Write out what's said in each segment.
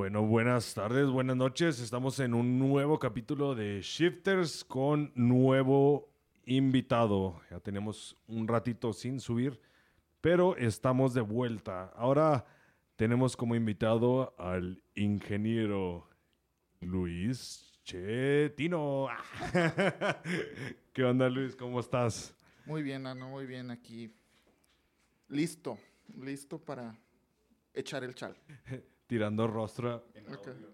Bueno, buenas tardes, buenas noches. Estamos en un nuevo capítulo de Shifters con nuevo invitado. Ya tenemos un ratito sin subir, pero estamos de vuelta. Ahora tenemos como invitado al ingeniero Luis Chetino. ¿Qué onda, Luis? ¿Cómo estás? Muy bien, Ano, muy bien aquí. Listo, listo para echar el chal. Tirando rostro.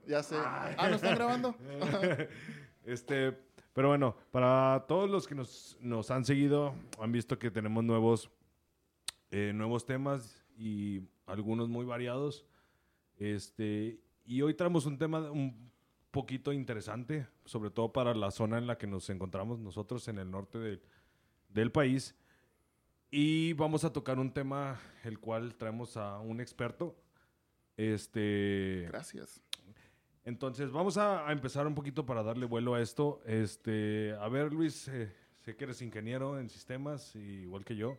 Ya sé. Ah, ¿no están grabando? Este, pero bueno, para todos los que nos, nos han seguido, han visto que tenemos nuevos, eh, nuevos temas y algunos muy variados. Este, y hoy traemos un tema un poquito interesante, sobre todo para la zona en la que nos encontramos nosotros en el norte del- del país. Y vamos a tocar un tema el cual traemos a un experto. Este, Gracias. entonces, vamos a, a empezar un poquito para darle vuelo a esto. Este, a ver, Luis, eh, sé que eres ingeniero en sistemas, igual que yo.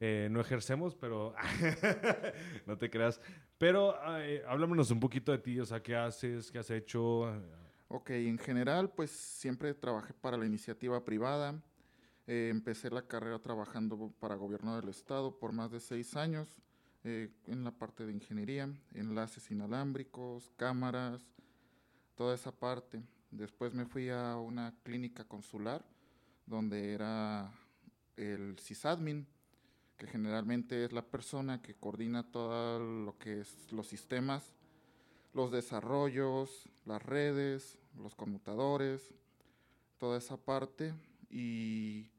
Eh, no ejercemos, pero no te creas. Pero eh, háblanos un poquito de ti, o sea, ¿qué haces? ¿Qué has hecho? Ok, en general, pues siempre trabajé para la iniciativa privada. Eh, empecé la carrera trabajando para gobierno del estado por más de seis años eh, en la parte de ingeniería, enlaces inalámbricos, cámaras, toda esa parte. Después me fui a una clínica consular donde era el sysadmin, que generalmente es la persona que coordina todo lo que es los sistemas los desarrollos, las redes, los conmutadores, toda esa parte. Y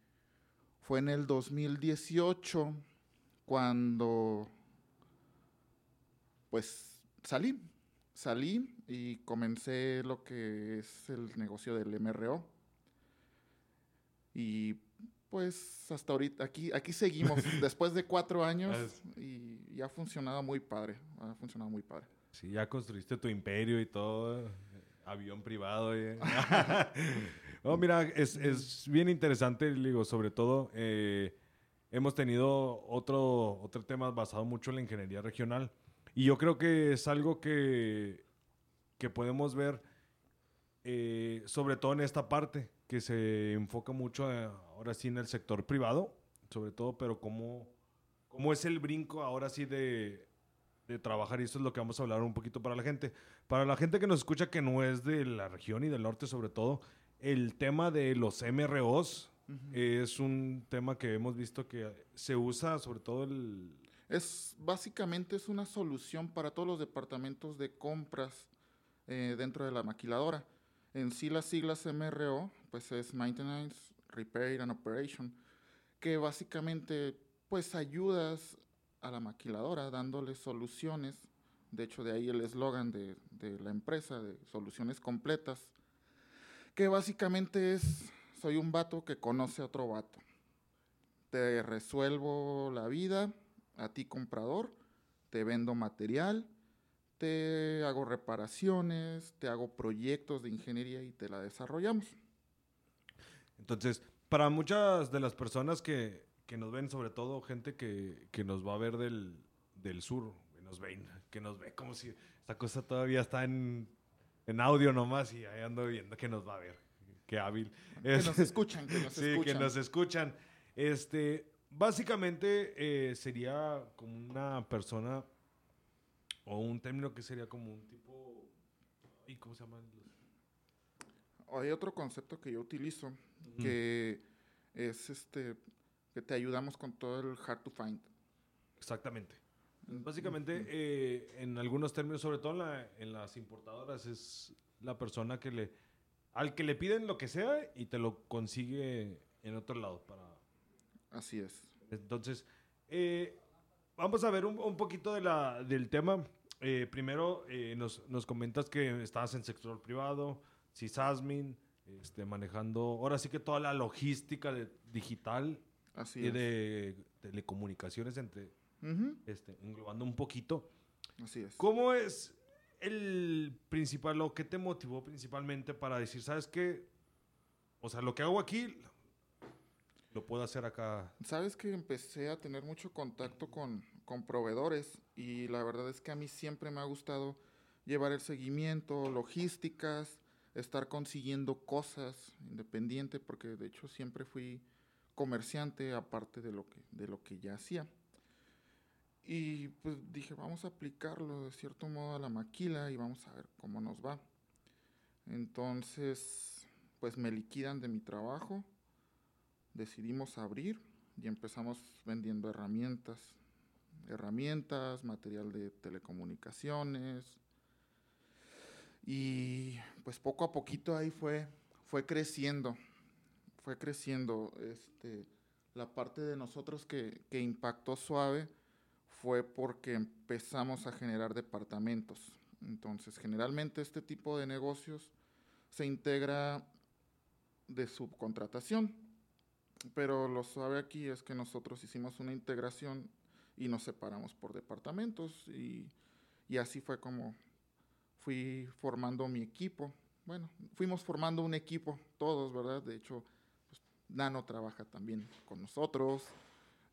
fue en el 2018 cuando pues salí, salí y comencé lo que es el negocio del MRO. Y pues hasta ahorita, aquí, aquí seguimos, después de cuatro años y, y ha funcionado muy padre, ha funcionado muy padre. Sí, ya construiste tu imperio y todo. Avión privado. eh. no, mira, es, es bien interesante, digo, sobre todo. eh, hemos tenido otro, otro tema basado mucho en la ingeniería regional. Y yo creo que es algo que, que podemos ver, eh, sobre todo en esta parte, que se enfoca mucho eh, ahora sí en el sector privado, sobre todo, pero cómo, cómo es el brinco ahora sí de, de trabajar y esto es lo que vamos a hablar un poquito para la gente. Para la gente que nos escucha que no es de la región y del norte sobre todo, el tema de los MROs es un tema que hemos visto que se usa sobre todo el... Es básicamente es una solución para todos los departamentos de compras eh, dentro de la maquiladora. En sí las siglas MRO, pues es Maintenance, Repair and Operation, que básicamente pues ayudas a la maquiladora dándole soluciones. De hecho, de ahí el eslogan de, de la empresa, de soluciones completas, que básicamente es, soy un vato que conoce a otro vato. Te resuelvo la vida, a ti comprador, te vendo material, te hago reparaciones, te hago proyectos de ingeniería y te la desarrollamos. Entonces, para muchas de las personas que, que nos ven, sobre todo gente que, que nos va a ver del, del sur, que nos ven, que nos ve como si esta cosa todavía está en, en audio nomás y ahí ando viendo que nos va a ver. Qué hábil. Que Es- nos escuchan, que nos sí, escuchan. que nos escuchan. Este, básicamente eh, sería como una persona o un término que sería como un tipo... ¿Y cómo se llaman? los- Hay otro concepto que yo utilizo que es este que te ayudamos con todo el hard to find. Exactamente. Básicamente, eh, en algunos términos, sobre todo en, la- en las importadoras, es la persona que le, al que le piden lo que sea y te lo consigue en otro lado. Para, Así es. entonces, eh, vamos a ver un, un poquito de la, del tema. Eh, primero, eh, nos, nos comentas que estabas en sector privado, CISASMIN, este, manejando, ahora sí que toda la logística de- digital Así y es. de telecomunicaciones, entre, este, englobando un poquito. Así es. ¿Cómo es el principal, o qué te motivó principalmente para decir, sabes qué? O sea, lo que hago aquí, lo puedo hacer acá. Sabes que empecé a tener mucho contacto con, con proveedores y la verdad es que a mí siempre me ha gustado llevar el seguimiento, logísticas, estar consiguiendo cosas independiente, porque de hecho siempre fui comerciante aparte de lo que, de lo que ya hacía. Y pues dije, vamos a aplicarlo de cierto modo a la maquila y vamos a ver cómo nos va. Entonces, pues me liquidan de mi trabajo, decidimos abrir y empezamos vendiendo herramientas, herramientas, material de telecomunicaciones. Y pues poco a poquito ahí fue, fue creciendo, fue creciendo. Este, la parte de nosotros que, que impactó suave fue porque empezamos a generar departamentos. Entonces, generalmente este tipo de negocios se integra de subcontratación, pero lo suave aquí es que nosotros hicimos una integración y nos separamos por departamentos y, y así fue como fui formando mi equipo. Bueno, fuimos formando un equipo todos, ¿verdad? De hecho, pues, Nano trabaja también con nosotros.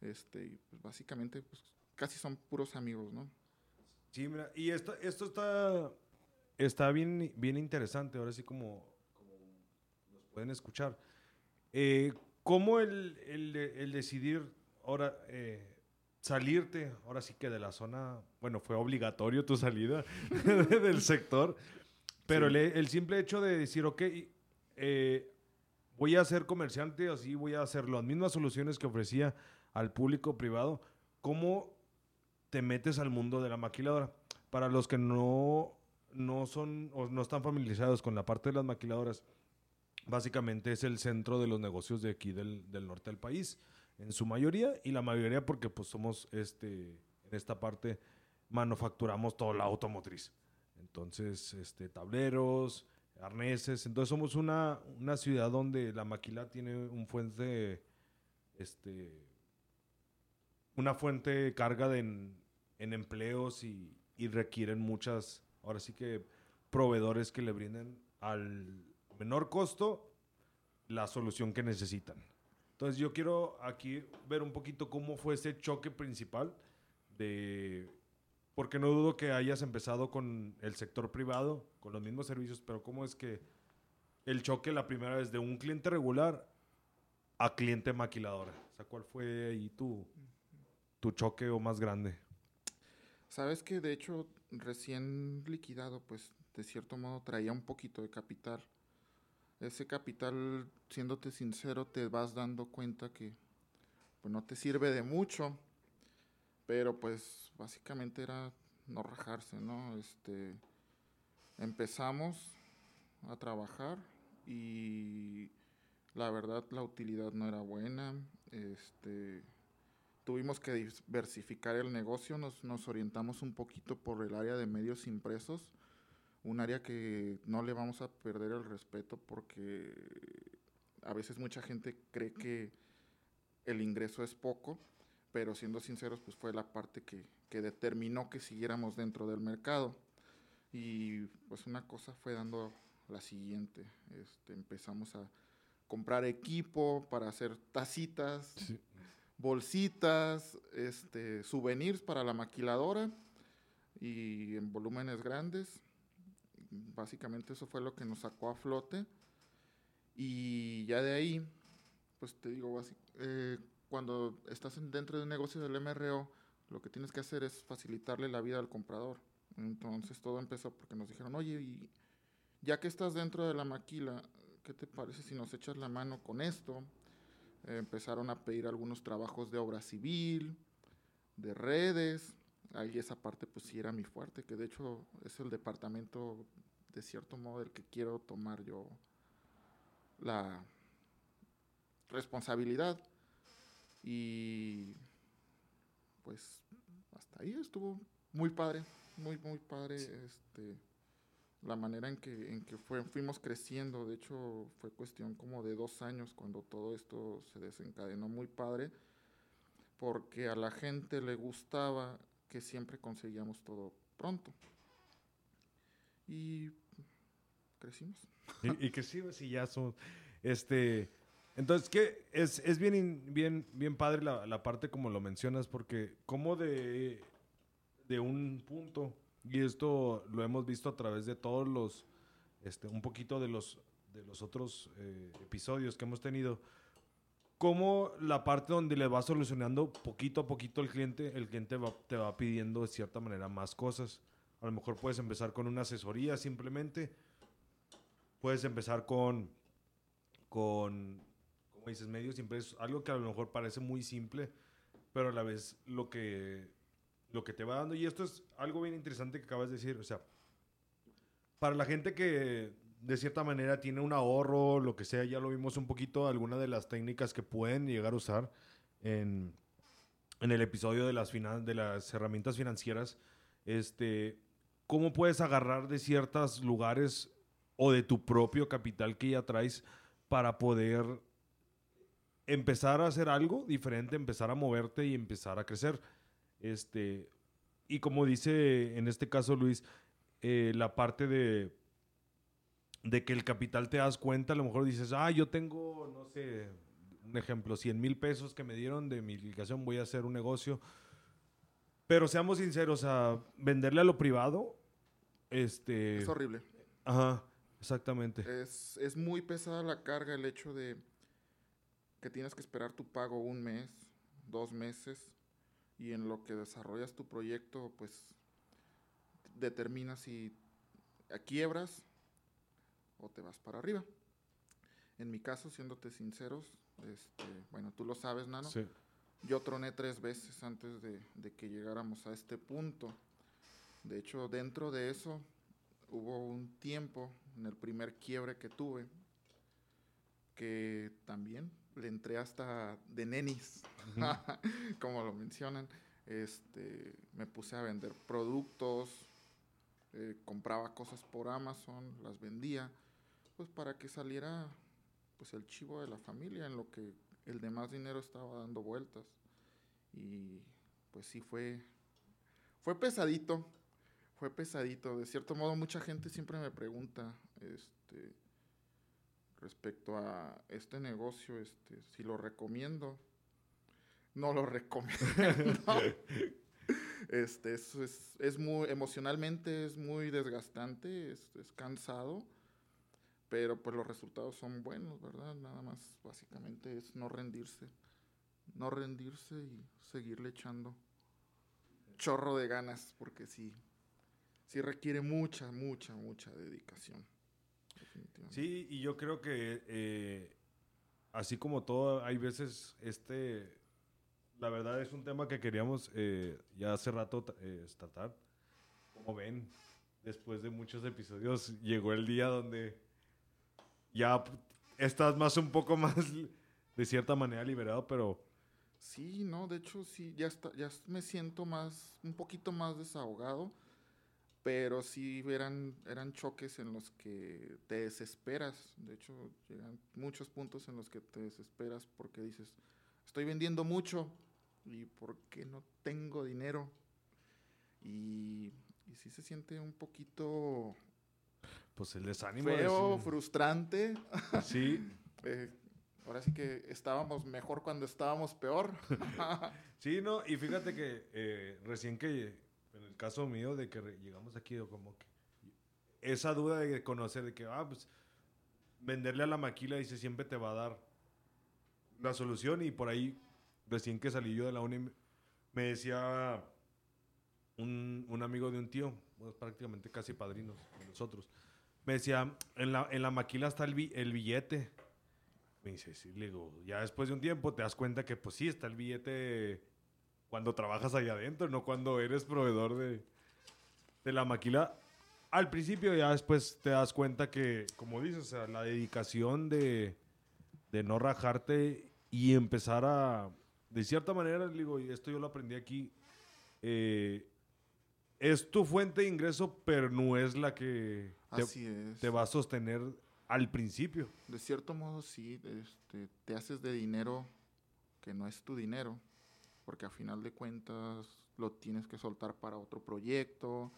Este, pues básicamente, pues casi son puros amigos, ¿no? Sí, mira, y esto, esto está, está bien, bien interesante, ahora sí como, como nos pueden escuchar. Eh, ¿Cómo el, el, el, decidir ahora eh, salirte, ahora sí que de la zona, bueno, fue obligatorio tu salida del sector, pero sí. el, el, simple hecho de decir, ok, eh, voy a ser comerciante, así voy a hacer las mismas soluciones que ofrecía al público privado, ¿cómo te metes al mundo de la maquiladora. Para los que no, no son o no están familiarizados con la parte de las maquiladoras, básicamente es el centro de los negocios de aquí del, del norte del país, en su mayoría, y la mayoría porque pues somos, este, en esta parte, manufacturamos toda la automotriz. Entonces, este, tableros, arneses, entonces somos una, una ciudad donde la maquila tiene un fuente, este, una fuente de carga de, en, en empleos y, y, requieren muchas, ahora sí que proveedores que le brinden al menor costo la solución que necesitan. Entonces yo quiero aquí ver un poquito cómo fue ese choque principal de, porque no dudo que hayas empezado con el sector privado, con los mismos servicios, pero cómo es que el choque la primera vez de un cliente regular a cliente maquiladora. O sea, ¿cuál fue ahí tu, tu choque o más grande? Sabes que de hecho recién liquidado, pues de cierto modo traía un poquito de capital. Ese capital, siéndote sincero, te vas dando cuenta que pues no te sirve de mucho, pero pues básicamente era no rajarse, ¿no? Este empezamos a trabajar y la verdad la utilidad no era buena, este tuvimos que diversificar el negocio, nos, nos, orientamos un poquito por el área de medios impresos, un área que no le vamos a perder el respeto porque a veces mucha gente cree que el ingreso es poco, pero siendo sinceros, pues fue la parte que, que determinó que siguiéramos dentro del mercado. Y pues una cosa fue dando la siguiente, este, empezamos a comprar equipo para hacer tacitas. Sí bolsitas, este, souvenirs para la maquiladora y en volúmenes grandes. Básicamente eso fue lo que nos sacó a flote. Y ya de ahí, pues te digo, eh, cuando estás dentro de un negocio del MRO, lo que tienes que hacer es facilitarle la vida al comprador. Entonces todo empezó porque nos dijeron, oye, ya que estás dentro de la maquila, ¿qué te parece si nos echas la mano con esto? empezaron a pedir algunos trabajos de obra civil, de redes. Ahí esa parte pues sí era mi fuerte, que de hecho es el departamento de cierto modo del que quiero tomar yo la responsabilidad. Y pues hasta ahí estuvo muy padre, muy, muy padre. Este, la manera en que, en que fue, fuimos creciendo. De hecho, fue cuestión como de dos años cuando todo esto se desencadenó muy padre, porque a la gente le gustaba que siempre conseguíamos todo pronto. Y crecimos. Y, crecimos y ya son, este, entonces, que es, es bien, bien, bien padre la, la, parte como lo mencionas, porque como de, de un punto y esto lo hemos visto a través de todos los, este, un poquito de los, de los otros eh, episodios que hemos tenido, cómo la parte donde le va solucionando poquito a poquito el cliente, el cliente te va pidiendo de cierta manera más cosas. A lo mejor puedes empezar con una asesoría simplemente. Puedes empezar con, con como dices, medios impresos. Algo que a lo mejor parece muy simple, pero a la vez lo que, lo que te va dando. Y esto es algo bien interesante que acabas de decir. O sea, para la gente que de cierta manera tiene un ahorro, lo que sea, ya lo vimos un poquito, algunas de las técnicas que pueden llegar a usar en, en el episodio de las, de las herramientas financieras. Este, ¿Cómo puedes agarrar de ciertos lugares o de tu propio capital que ya traes para poder empezar a hacer algo diferente, empezar a moverte y empezar a crecer? Este, y como dice en este caso Luis, eh, la parte de, de que el capital te das cuenta, a lo mejor dices, ah, yo tengo, no sé, un ejemplo, 100 mil pesos que me dieron de mi liquidación, voy a hacer un negocio. Pero seamos sinceros, a venderle a lo privado, este... Es horrible. Ajá, exactamente. Es, es muy pesada la carga el hecho de que tienes que esperar tu pago un mes, dos meses, y en lo que desarrollas tu proyecto, pues determinas si quiebras o te vas para arriba. En mi caso, siéndote sinceros, este, bueno, tú lo sabes, Nano. Sí. Yo troné tres veces antes de, de, que llegáramos a este punto. De hecho, dentro de eso hubo un tiempo en el primer quiebre que tuve que también le entré hasta de nenis, como lo mencionan. Este, me puse a vender productos, eh, compraba cosas por Amazon, las vendía, pues para que saliera pues el chivo de la familia en lo que el demás dinero estaba dando vueltas. Y pues sí fue, fue pesadito, fue pesadito. De cierto modo, mucha gente siempre me pregunta, este, respecto a este negocio, este, si lo recomiendo. No lo recomiendo. este, es, es, muy, emocionalmente es muy desgastante, es, es cansado, pero pues los resultados son buenos, ¿verdad? Nada más, básicamente es no rendirse. No rendirse y seguirle echando chorro de ganas, porque sí, sí requiere mucha, mucha, mucha dedicación. Sí, y yo creo que eh, así como todo, hay veces este, la verdad es un tema que queríamos eh, ya hace rato eh, tratar. Como ven, después de muchos episodios llegó el día donde ya estás más un poco más de cierta manera liberado, pero sí, no, de hecho sí, ya está, ya me siento más, un poquito más desahogado pero sí eran, eran choques en los que te desesperas. De hecho, llegan muchos puntos en los que te desesperas porque dices, estoy vendiendo mucho y ¿por qué no tengo dinero? Y sí se siente un poquito... Pues el desánimo. Feo, frustrante. Sí. Eh, ahora sí que estábamos mejor cuando estábamos peor. sí, no, y fíjate que eh, recién que en el caso mío de que llegamos aquí, como que esa duda de conocer de que, ah, pues venderle a la maquila dice siempre te va a dar la solución y por ahí recién que salí yo de la uni me decía un, un amigo de un tío, pues, prácticamente casi padrinos de nosotros, me decía, en la, en la maquila está el, billete. Me dice, sí, le digo, ya después de un tiempo te das cuenta que pues sí, está el billete cuando trabajas ahí adentro, no cuando eres proveedor de, de la maquila. Al principio ya después te das cuenta que, como dices, la dedicación de, de no rajarte y empezar a, de cierta manera, digo, y esto yo lo aprendí aquí, eh, es tu fuente de ingreso, pero no es la que te, te, va a sostener al principio. De cierto modo, sí, este, te haces de dinero que no es tu dinero porque a final de cuentas lo tienes que soltar para otro proyecto,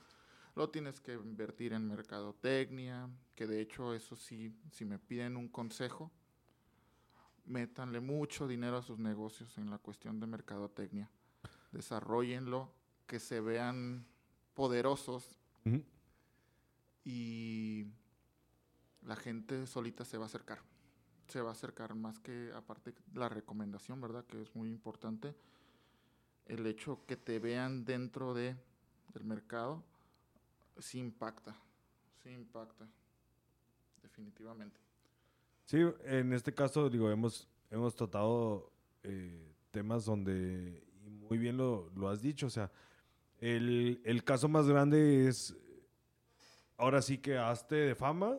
lo tienes que invertir en mercadotecnia, que de hecho eso sí, si me piden un consejo, métanle mucho dinero a sus negocios en la cuestión de mercadotecnia. Desarrollenlo, que se vean poderosos Ujú. Y la gente solita se va a acercar. Se va a acercar más que aparte la recomendación, ¿verdad? Que es muy importante. El hecho que te vean dentro de el mercado sí impacta, sí impacta, definitivamente. Sí, en este caso, digo, hemos, hemos tratado eh, temas donde, y muy bien lo, lo has dicho, o sea, el, el caso más grande es, ahora sí que hazte de fama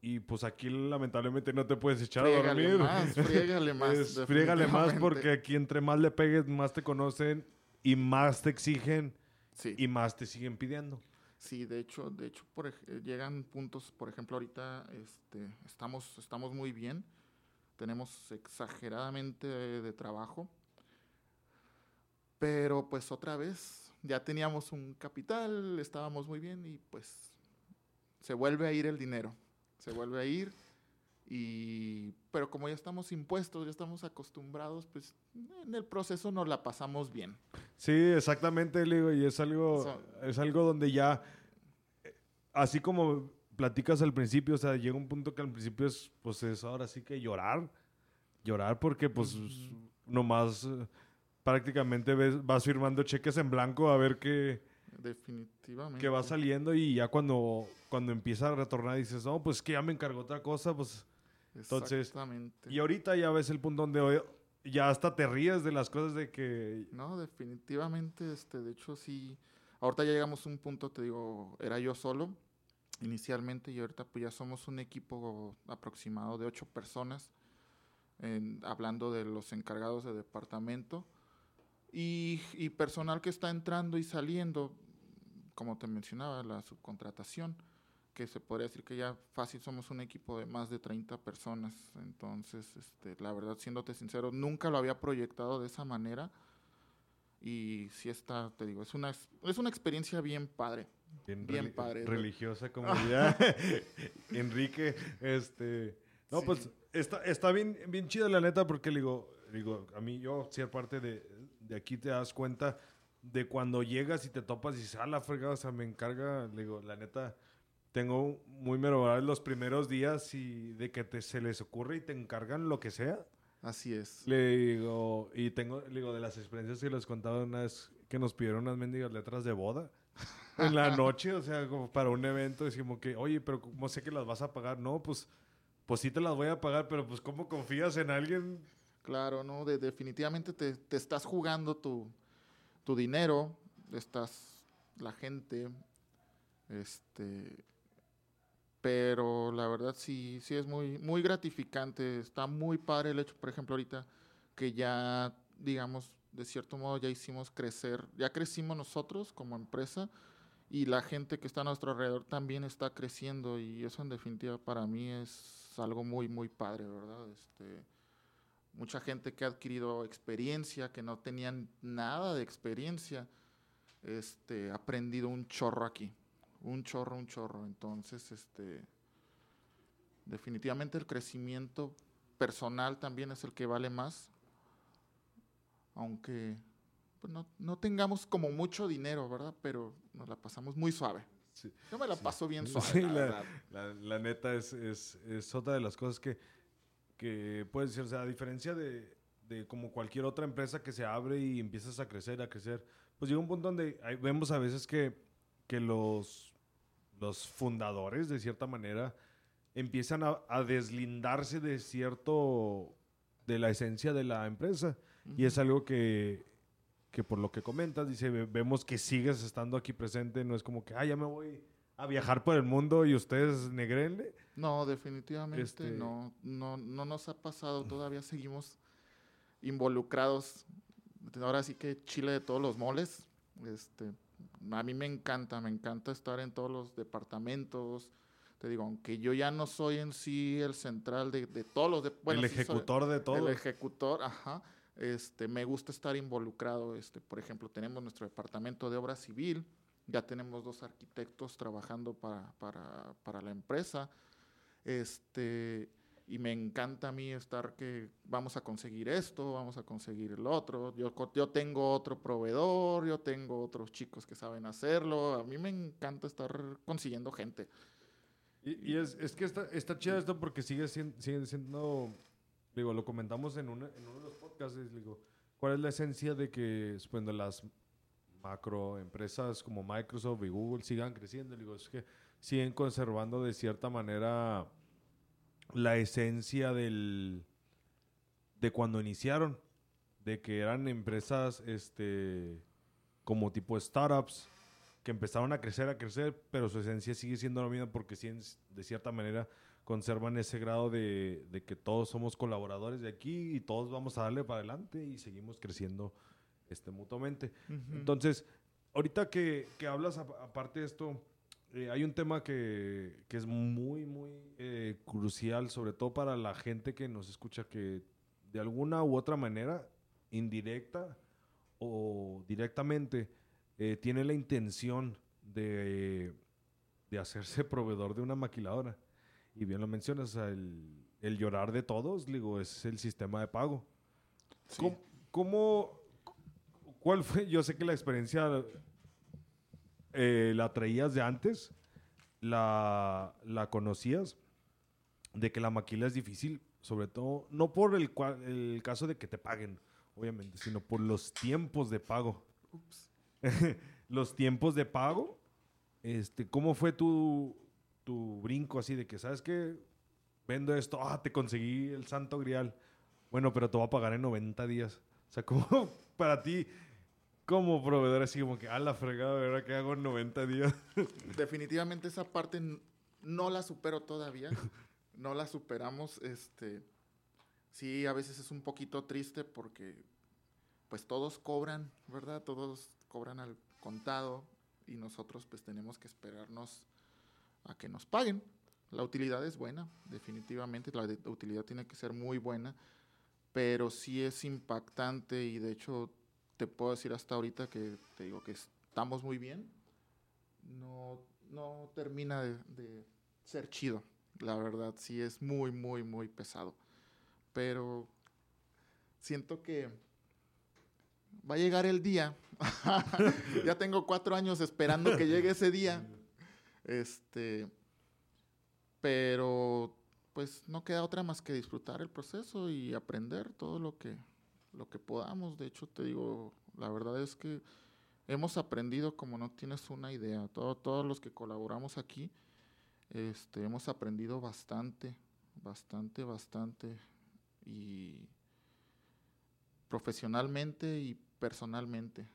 y pues aquí lamentablemente no te puedes echar a Friégale dormir. más, friégale más, Es, friégale más porque aquí entre más le pegues, más te conocen y más te exigen Sí. y más te siguen pidiendo. Sí, de hecho, de hecho por, eh, llegan puntos, por ejemplo, ahorita este, estamos, estamos muy bien, tenemos exageradamente de, de trabajo, pero pues otra vez ya teníamos un capital, estábamos muy bien y pues se vuelve a ir el dinero, se vuelve a ir y pero como ya estamos impuestos, ya estamos acostumbrados, pues en el proceso nos la pasamos bien. Sí, exactamente, digo, y es algo, So- es algo donde ya, eh, así como platicas al principio, o sea, llega un punto que al principio es, pues es ahora sí que llorar, llorar porque pues nomás eh, prácticamente ves, vas firmando cheques en blanco a ver qué, Definitivamente. qué va saliendo y ya cuando, cuando empieza a retornar dices, no, pues que ya me encargó otra cosa, pues... Entonces, Exactamente. Y ahorita ya ves el punto donde hoy ya hasta te ríes de las cosas de que... No, definitivamente, este, de hecho sí. Ahorita ya llegamos a un punto, te digo, era yo solo inicialmente y ahorita pues ya somos un equipo aproximado de ocho personas, en- hablando de los encargados de departamento y, y personal que está entrando y saliendo, como te mencionaba, la subcontratación, que se podría decir que ya fácil somos un equipo de más de 30 personas. Entonces, este, la verdad, siéndote sincero, nunca lo había proyectado de esa manera. Y sí está, te digo, es una, es una experiencia bien padre. Bien reli- padre. Religiosa ya Enrique, este... No, Sí. pues está, está bien, bien chido la neta porque digo, digo, a mí yo, si parte de, de aquí te das cuenta de cuando llegas y te topas y dices, ah, la fregada, o sea, me encarga, le digo, la neta, tengo muy memorables los primeros días y de que te, se les ocurre y te encargan lo que sea. Así es. Le digo, y tengo, le digo, de las experiencias que les contaba una vez que nos pidieron unas mendigas letras de boda en la noche, o sea, como para un evento, decimos que, oye, pero ¿cómo sé que las vas a pagar? No, pues, pues sí te las voy a pagar, pero pues ¿cómo confías en alguien? Claro, ¿no? De- definitivamente te, te estás jugando tu, tu dinero, estás la gente, este, pero la verdad sí, sí es muy, muy gratificante, está muy padre el hecho, por ejemplo, ahorita que ya, digamos, de cierto modo ya hicimos crecer, ya crecimos nosotros como empresa y la gente que está a nuestro alrededor también está creciendo y eso en definitiva para mí es algo muy, muy padre, ¿verdad? Este, mucha gente que ha adquirido experiencia, que no tenían nada de experiencia, este, ha aprendido un chorro aquí, un chorro, un chorro. Entonces, este, definitivamente el crecimiento personal también es el que vale más, aunque pues, no, no tengamos como mucho dinero, ¿verdad? Pero nos la pasamos muy suave. Sí. Yo me la paso bien suave. Sí, la la, la neta es, es, es otra de las cosas que, que puedes decir, o sea, a diferencia de, de como cualquier otra empresa que se abre y empiezas a crecer, a crecer, pues llega un punto donde hay- vemos a veces que, que los, los fundadores, de cierta manera, empiezan a, a deslindarse de cierto, de la esencia de la empresa. Y es algo que, que por lo que comentas, dice, "Ve- vemos que sigues estando aquí presente, no es como que, ah, ya me voy a viajar por el mundo y ustedes negrenle. No, definitivamente Este- no, no, no nos ha pasado, todavía seguimos involucrados. Ahora sí que Chile de todos los moles. Este, a mí me encanta, me encanta estar en todos los departamentos. Te digo, aunque yo ya no soy en sí el central de, de todos los... de- bueno, el sí soy- ejecutor de todo. el ejecutor, ajá. Este, me gusta estar involucrado. Este, por ejemplo, tenemos nuestro departamento de obra civil. Ya tenemos dos arquitectos trabajando para, para, para la empresa. Este, y me encanta a mí estar que vamos a conseguir esto, vamos a conseguir el otro. Yo, yo tengo otro proveedor, yo tengo otros chicos que saben hacerlo. A mí me encanta estar consiguiendo gente. Y, es, es, que está, está chido esto porque sigue sigue siendo, digo, lo comentamos en, una, en uno de los podcasts, digo, ¿cuál es la esencia de que cuando las macroempresas como Microsoft y Google sigan creciendo? Digo, es que siguen conservando de cierta manera la esencia del de cuando iniciaron, de que eran empresas este como tipo startups que empezaron a crecer, a crecer, pero su esencia sigue siendo la misma porque de cierta manera conservan ese grado de, que todos somos colaboradores de aquí y todos vamos a darle para adelante y seguimos creciendo este, mutuamente. Entonces, ahorita que, que hablas aparte de esto, eh, hay un tema que, es muy, muy eh, crucial, sobre todo para la gente que nos escucha, que de alguna u otra manera, indirecta o directamente, eh, tiene la intención de, hacerse proveedor de una maquiladora. Y bien lo mencionas, el, llorar de todos, digo, es el sistema de pago. ¿Cómo, cuál fue? Yo sé que la experiencia eh, la traías de antes, la, la conocías, de que la maquila es difícil, sobre todo, no por el, el caso de que te paguen, obviamente, sino por los tiempos de pago. los tiempos de pago, este, ¿cómo fue tu, tu brinco así de que, ¿sabes qué? Vendo esto, ah, te conseguí el santo grial. Bueno, pero te voy a pagar en 90 días. O sea, ¿cómo para ti como proveedor así como que, a la fregada, ¿verdad? Que hago en 90 días. Definitivamente esa parte no la supero todavía. No la superamos. Este, sí, a veces es un poquito triste porque pues todos cobran, ¿verdad? Todos cobran al contado y nosotros pues tenemos que esperarnos a que nos paguen. La utilidad es buena, definitivamente, la utilidad tiene que ser muy buena, pero sí es impactante y de hecho te puedo decir hasta ahorita que te digo que estamos muy bien. No, no termina de, ser chido. La verdad, sí es muy, muy, muy pesado. Pero siento que va a llegar el día. ya tengo cuatro años esperando que llegue ese día. Este, pero pues no queda otra más que disfrutar el proceso y aprender todo lo que, lo que podamos. De hecho, te digo, la verdad es que hemos aprendido como no tienes una idea. Todo, todos los que colaboramos aquí, este, hemos aprendido bastante, bastante, bastante. Y profesionalmente y personalmente.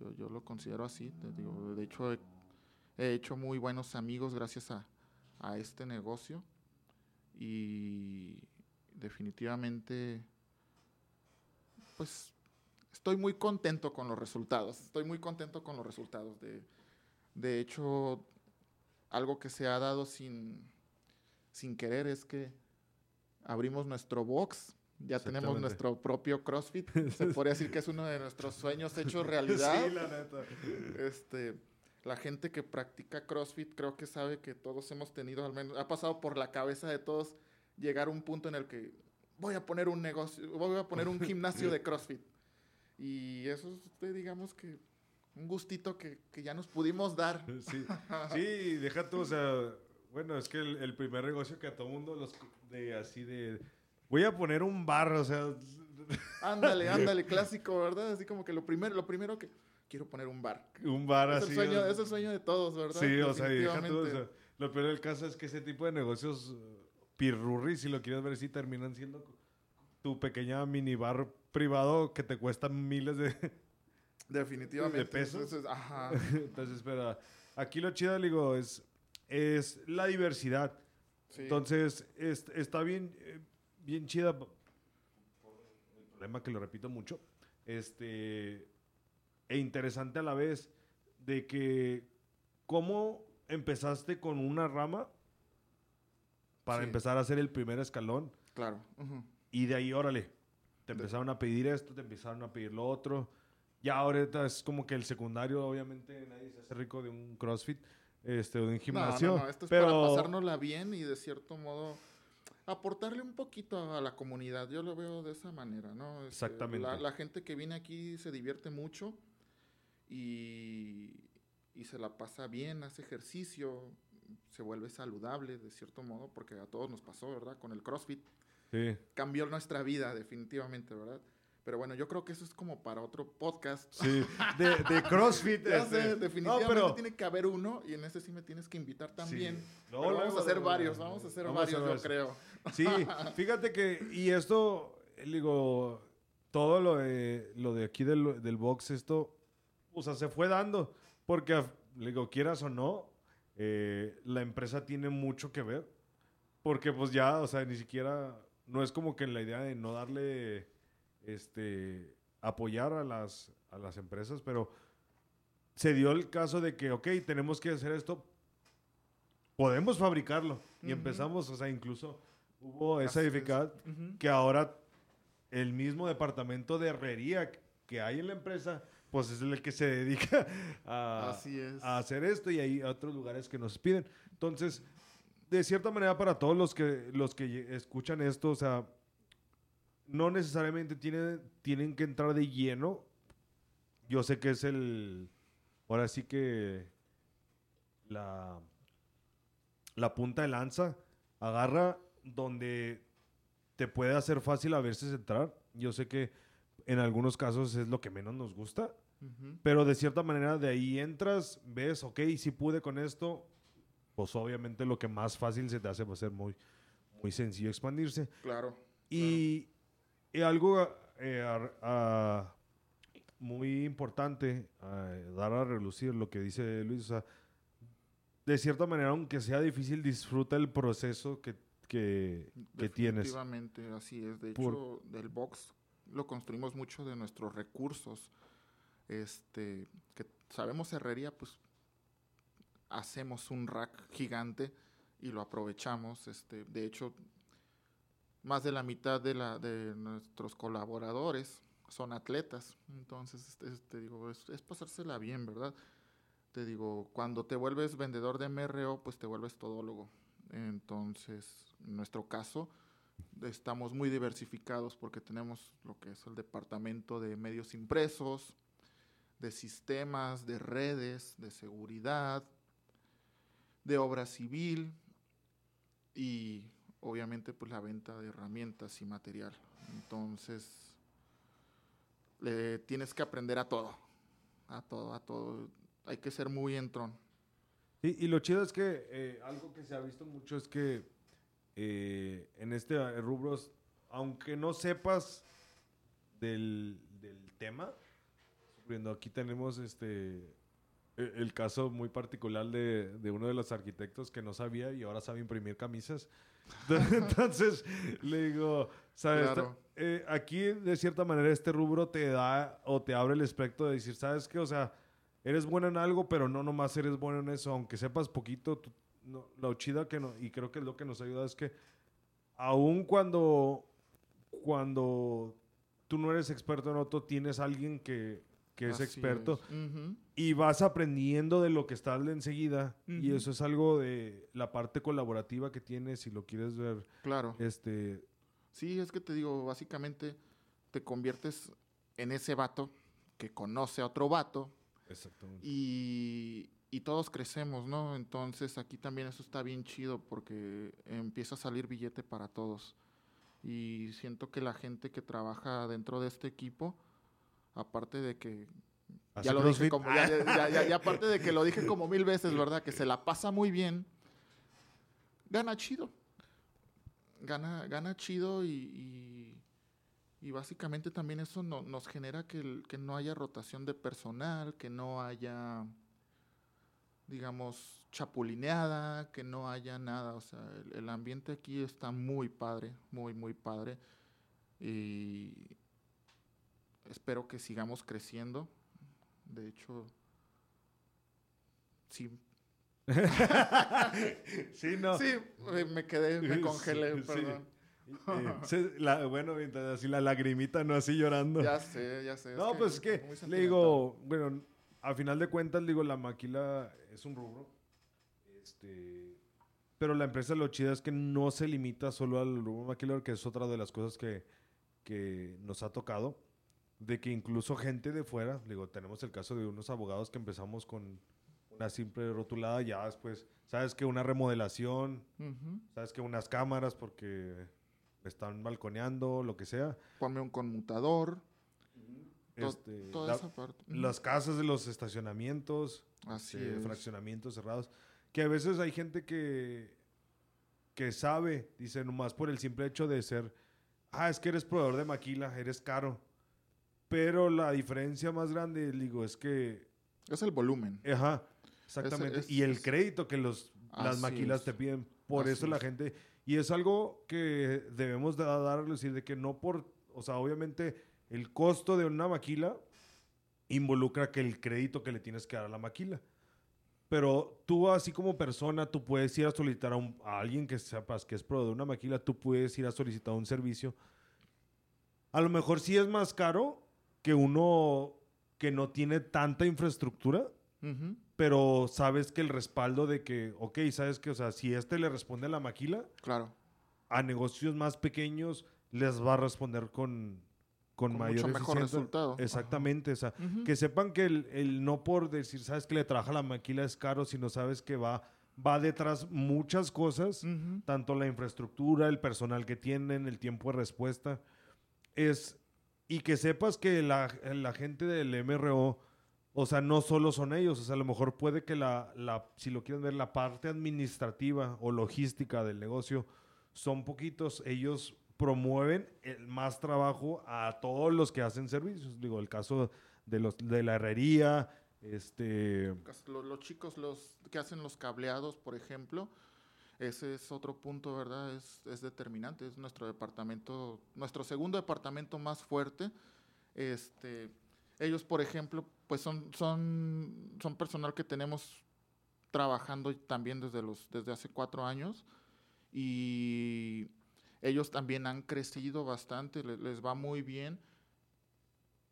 Yo, yo lo considero así. Te digo, de hecho, he, he, hecho muy buenos amigos gracias a, a este negocio. Y definitivamente pues estoy muy contento con los resultados. Estoy muy contento con los resultados. De, de hecho, algo que se ha dado sin, sin querer es que abrimos nuestro box. Ya tenemos nuestro propio CrossFit. Se podría decir que es uno de nuestros sueños hechos realidad. Sí, la neta. Este, la gente que practica CrossFit creo que sabe que todos hemos tenido, al menos, ha pasado por la cabeza de todos llegar a un punto en el que voy a poner un negocio, voy a poner un gimnasio de CrossFit. Y eso es, digamos que, un gustito que, que ya nos pudimos dar. Sí, sí deja tú, o sea, bueno, es que el, primer negocio que a todo mundo los, de así de, voy a poner un bar, o sea. Ándale, ándale, clásico, ¿verdad? Así como que lo primero, lo primero que, quiero poner un bar. Un bar es así. El sueño, es el sueño de todos, ¿verdad? Sí, o sea, deja tú, o sea, lo peor del caso es que ese tipo de negocios pirurri, si lo quieres ver así, terminan siendo tu pequeña minibar privado que te cuesta miles de, Definitivamente. de pesos. Entonces, ajá. Entonces, espera, aquí lo chido, digo, es, es la diversidad. Entonces, está bien, eh, bien chida. El problema que lo repito mucho. Este, e interesante a la vez de que cómo empezaste con una rama para empezar a hacer el primer escalón. Claro. Y de ahí, órale, te empezaron a pedir esto, te empezaron a pedir lo otro. Ya ahorita es como que el secundario, obviamente, nadie se hace rico de un CrossFit, este, de un gimnasio. No, no, no. Esto es pero... para pasárnosla bien y de cierto modo aportarle un poquito a la comunidad. Yo lo veo de esa manera, ¿no? Este, Exactamente. La, la gente que viene aquí se divierte mucho y, y se la pasa bien, hace ejercicio, se vuelve saludable de cierto modo, porque a todos nos pasó, ¿verdad? Con el CrossFit. Sí. Cambió nuestra vida definitivamente, ¿verdad? Pero bueno, yo creo que eso es como para otro podcast. Sí, de, de CrossFit. Ya este. sé, definitivamente No, pero- tiene que haber uno y en ese sí me tienes que invitar también. Sí. Pero No, vamos luego, a hacer varios, vamos a hacer Vamos a hacer varios, yo creo. Sí, fíjate que, y esto, digo, todo lo de, lo de aquí del, del box, esto, o sea, se fue dando, porque, digo, quieras o no, eh, la empresa tiene mucho que ver, porque pues ya, o sea, ni siquiera, no es como que la idea de no darle, este, apoyar a las, a las empresas, pero se dio el caso de que, ok, tenemos que hacer esto, podemos fabricarlo. Y Ujú. empezamos, o sea, incluso hubo esa dificultad Ujú. que ahora el mismo departamento de herrería que hay en la empresa, pues es el que se dedica a, Así es. a hacer esto y hay otros lugares que nos piden. Entonces, de cierta manera, para todos los que, los que escuchan esto, o sea, no necesariamente tienen, tienen que entrar de lleno. Yo sé que es el, ahora sí que la, la punta de lanza agarra donde te puede hacer fácil a veces entrar. Yo sé que en algunos casos es lo que menos nos gusta, Ujú. pero de cierta manera de ahí entras, ves, ok, si pude con esto, pues obviamente lo que más fácil se te hace va a ser muy, muy sencillo expandirse. Claro. Y, y algo eh, a- a- muy importante, a dar a relucir lo que dice Luis, o sea, de cierta manera, aunque sea difícil, disfruta el proceso que, que, que tienes. Definitivamente, así es. De Por- hecho, del box lo construimos mucho de nuestros recursos. Este, que sabemos herrería, pues hacemos un rack gigante y lo aprovechamos. Este, de hecho, más de la mitad de, la, de nuestros colaboradores son atletas. Entonces, este, este, digo, es, es pasársela bien, ¿verdad? Te digo, cuando te vuelves vendedor de MRO, pues te vuelves todólogo. Entonces, en nuestro caso, estamos muy diversificados porque tenemos lo que es el departamento de medios impresos, de sistemas, de redes, de seguridad, de obra civil y obviamente pues la venta de herramientas y material. Entonces, le tienes que aprender a todo, a todo, a todo. Hay que ser muy entrón. Sí, y lo chido es que eh, algo que se ha visto mucho es que eh, en este eh, rubros, aunque no sepas del, del tema, viendo aquí tenemos este e- el caso muy particular de, de uno de los arquitectos que no sabía y ahora sabe imprimir camisas. Entonces, le digo, ¿sabes? Claro. Eh, aquí, de cierta manera, este rubro te da o te abre el espectro de decir, ¿sabes qué? O sea, eres bueno en algo, pero no nomás eres bueno en eso. Aunque sepas poquito, tú- no- lo chida que no, y creo que es lo que nos ayuda es que aun cuando, cuando tú no eres experto en otro, tienes alguien que, que es Así experto es. Y vas aprendiendo de lo que estás de enseguida. Y eso es algo de la parte colaborativa que tienes, si lo quieres ver. Claro. Este, Sí, es que te digo, básicamente te conviertes en ese vato que conoce a otro vato exactamente. y, y todos crecemos, ¿no? Entonces aquí también eso está bien chido porque empieza a salir billete para todos. Y siento que la gente que trabaja dentro de este equipo, aparte de que ya lo dije como, ya, ya- ya- aparte de que lo dije como mil veces, ¿verdad? Que se la pasa muy bien, gana chido. Gana, gana chido y, y- y básicamente también eso no- nos genera que, el- que no haya rotación de personal, que no haya, digamos, chapulineada, que no haya nada. O sea, el, el ambiente aquí está muy padre, muy, muy padre. Y espero que sigamos creciendo. De hecho, sí. sí, no. Sí, me quedé, me congelé, Sí, sí. perdón. Eh, la- bueno, así la lagrimita, no así llorando. Ya sé, ya sé. no, pues es que, le digo, bueno, a final de cuentas, digo, la maquila es un rubro. Este, Pero la empresa lo chida es que no se limita solo al rubro maquilero, que es otra de las cosas que, que nos ha tocado. De que incluso gente de fuera, digo, tenemos el caso de unos abogados que empezamos con una simple rotulada, ya después, sabes que una remodelación, sabes que unas cámaras porque están balconeando, lo que sea. Ponme un conmutador, Este, toda la- esa parte. Las casas de los estacionamientos, Así este, es. fraccionamientos cerrados, que a veces hay gente que, que sabe, dice nomás por el simple hecho de ser, ah, es que eres proveedor de maquila, eres caro. Pero la diferencia más grande, digo, es que, Es el volumen. ajá, exactamente, es- y el es- crédito que los, las maquilas es. te piden, por Así eso la es. gente, y es algo que debemos de dar a decir de que no por, o sea, obviamente el costo de una maquila involucra que el crédito que le tienes que dar a la maquila. Pero tú, así como persona, tú puedes ir a solicitar a, un- a alguien que sepas que es proveedor de una maquila, tú puedes ir a solicitar un servicio. A lo mejor sí es más caro que uno que no tiene tanta infraestructura, pero sabes que el respaldo de que, ok, sabes que, o sea, si este le responde a la maquila, Claro. a negocios más pequeños les va a responder con, con, Con mayor mucho mejor resultado. Exactamente, o sea, Ujú. que sepan que el, el no por decir, sabes que le trabaja la maquila es caro, sino sabes que va, va detrás muchas cosas, Ujú. tanto la infraestructura, el personal que tienen, el tiempo de respuesta. Es, y que sepas que la, la gente del MRO, o sea, no solo son ellos, o sea, a lo mejor puede que la, la, si lo quieren ver, la parte administrativa o logística del negocio son poquitos, ellos promueven el más trabajo a todos los que hacen servicios. Digo, el caso de los de la herrería, este Los, chicos los que hacen los cableados, por ejemplo, ese es otro punto, ¿verdad? Es, es determinante. Es nuestro departamento, nuestro segundo departamento más fuerte. Este, ellos, por ejemplo, pues son, son, son personal que tenemos trabajando también desde, los, desde hace cuatro años y ellos también han crecido bastante, le- les, va muy bien.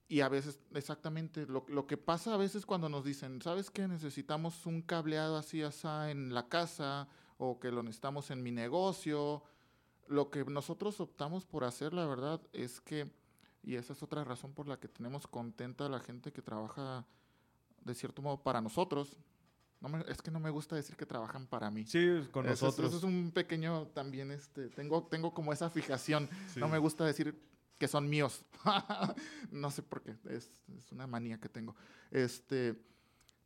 Y a veces, exactamente, lo, lo que pasa a veces cuando nos dicen, ¿sabes qué? Necesitamos un cableado así, así en la casa o que lo necesitamos en mi negocio. Lo que nosotros optamos por hacer, la verdad, es que, y esa es otra razón por la que tenemos contenta a la gente que trabaja de cierto modo para nosotros. No me- es que no me gusta decir que trabajan para mí. sí, con Eso nosotros. Eso es un pequeño también, este, tengo, tengo como esa fijación. Sí. No me gusta decir que son míos. no sé por qué, es, es una manía que tengo. Este,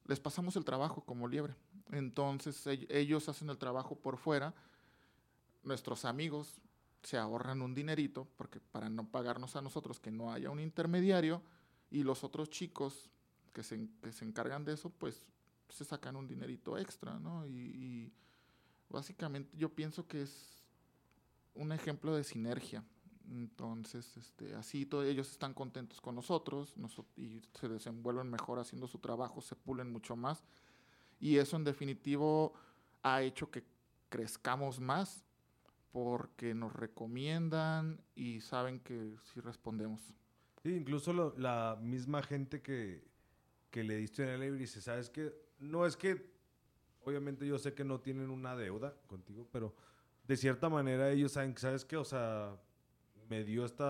les pasamos el trabajo como liebre. Entonces ell- ellos hacen el trabajo por fuera. Nuestros amigos se ahorran un dinerito porque para no pagarnos a nosotros que no haya un intermediario y los otros chicos que se, que se encargan de eso, pues se sacan un dinerito extra, ¿no? Y, y básicamente yo pienso que es un ejemplo de sinergia. Entonces, este, así to- ellos están contentos con nosotros noso- y se desenvuelven mejor haciendo su trabajo, se pulen mucho más. Y eso en definitivo ha hecho que crezcamos más porque nos recomiendan y saben que sí respondemos. Sí, incluso lo- la misma gente que, que le diste en el libre dice, ¿sabes qué? No es que, obviamente yo sé que no tienen una deuda contigo, pero de cierta manera ellos saben, que, ¿sabes qué? O sea, me dio este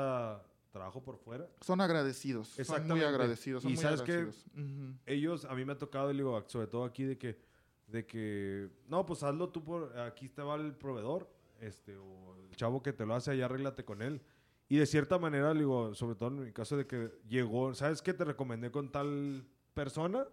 trabajo por fuera. Son agradecidos, son muy agradecidos. Son Y muy ¿sabes. Ujú. Ellos, a mí me ha tocado, digo, sobre todo aquí, de que, de que, no, pues hazlo tú por, aquí te va el proveedor, este, o el chavo que te lo hace, allá arréglate con él. Y de cierta manera, digo, sobre todo en mi caso de que llegó, ¿sabes qué? Te recomendé con tal persona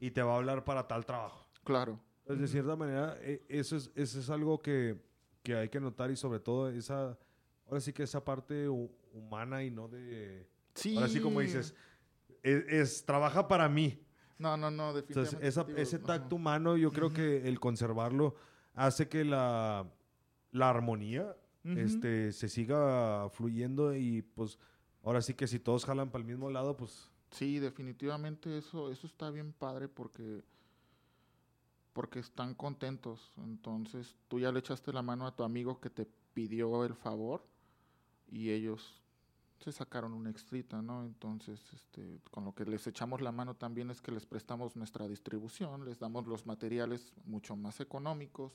y te va a hablar para tal trabajo. Claro. Entonces, de cierta manera, e- eso es, eso es algo que, que hay que notar y sobre todo esa, ahora sí que esa parte hu- humana y no de, Sí. ahora sí como dices, es, es- trabaja para mí. No, no, no, Entonces, definitivamente. esa- digo, ese tacto humano, yo creo que el conservarlo hace que la, la armonía este, se siga fluyendo y pues ahora sí que si todos jalan para el mismo lado, pues Sí, definitivamente eso, eso está bien padre porque, porque están contentos. Entonces, tú ya le echaste la mano a tu amigo que te pidió el favor y ellos se sacaron una extrita, ¿no? Entonces, este, con lo que les echamos la mano también es que les prestamos nuestra distribución, les damos los materiales mucho más económicos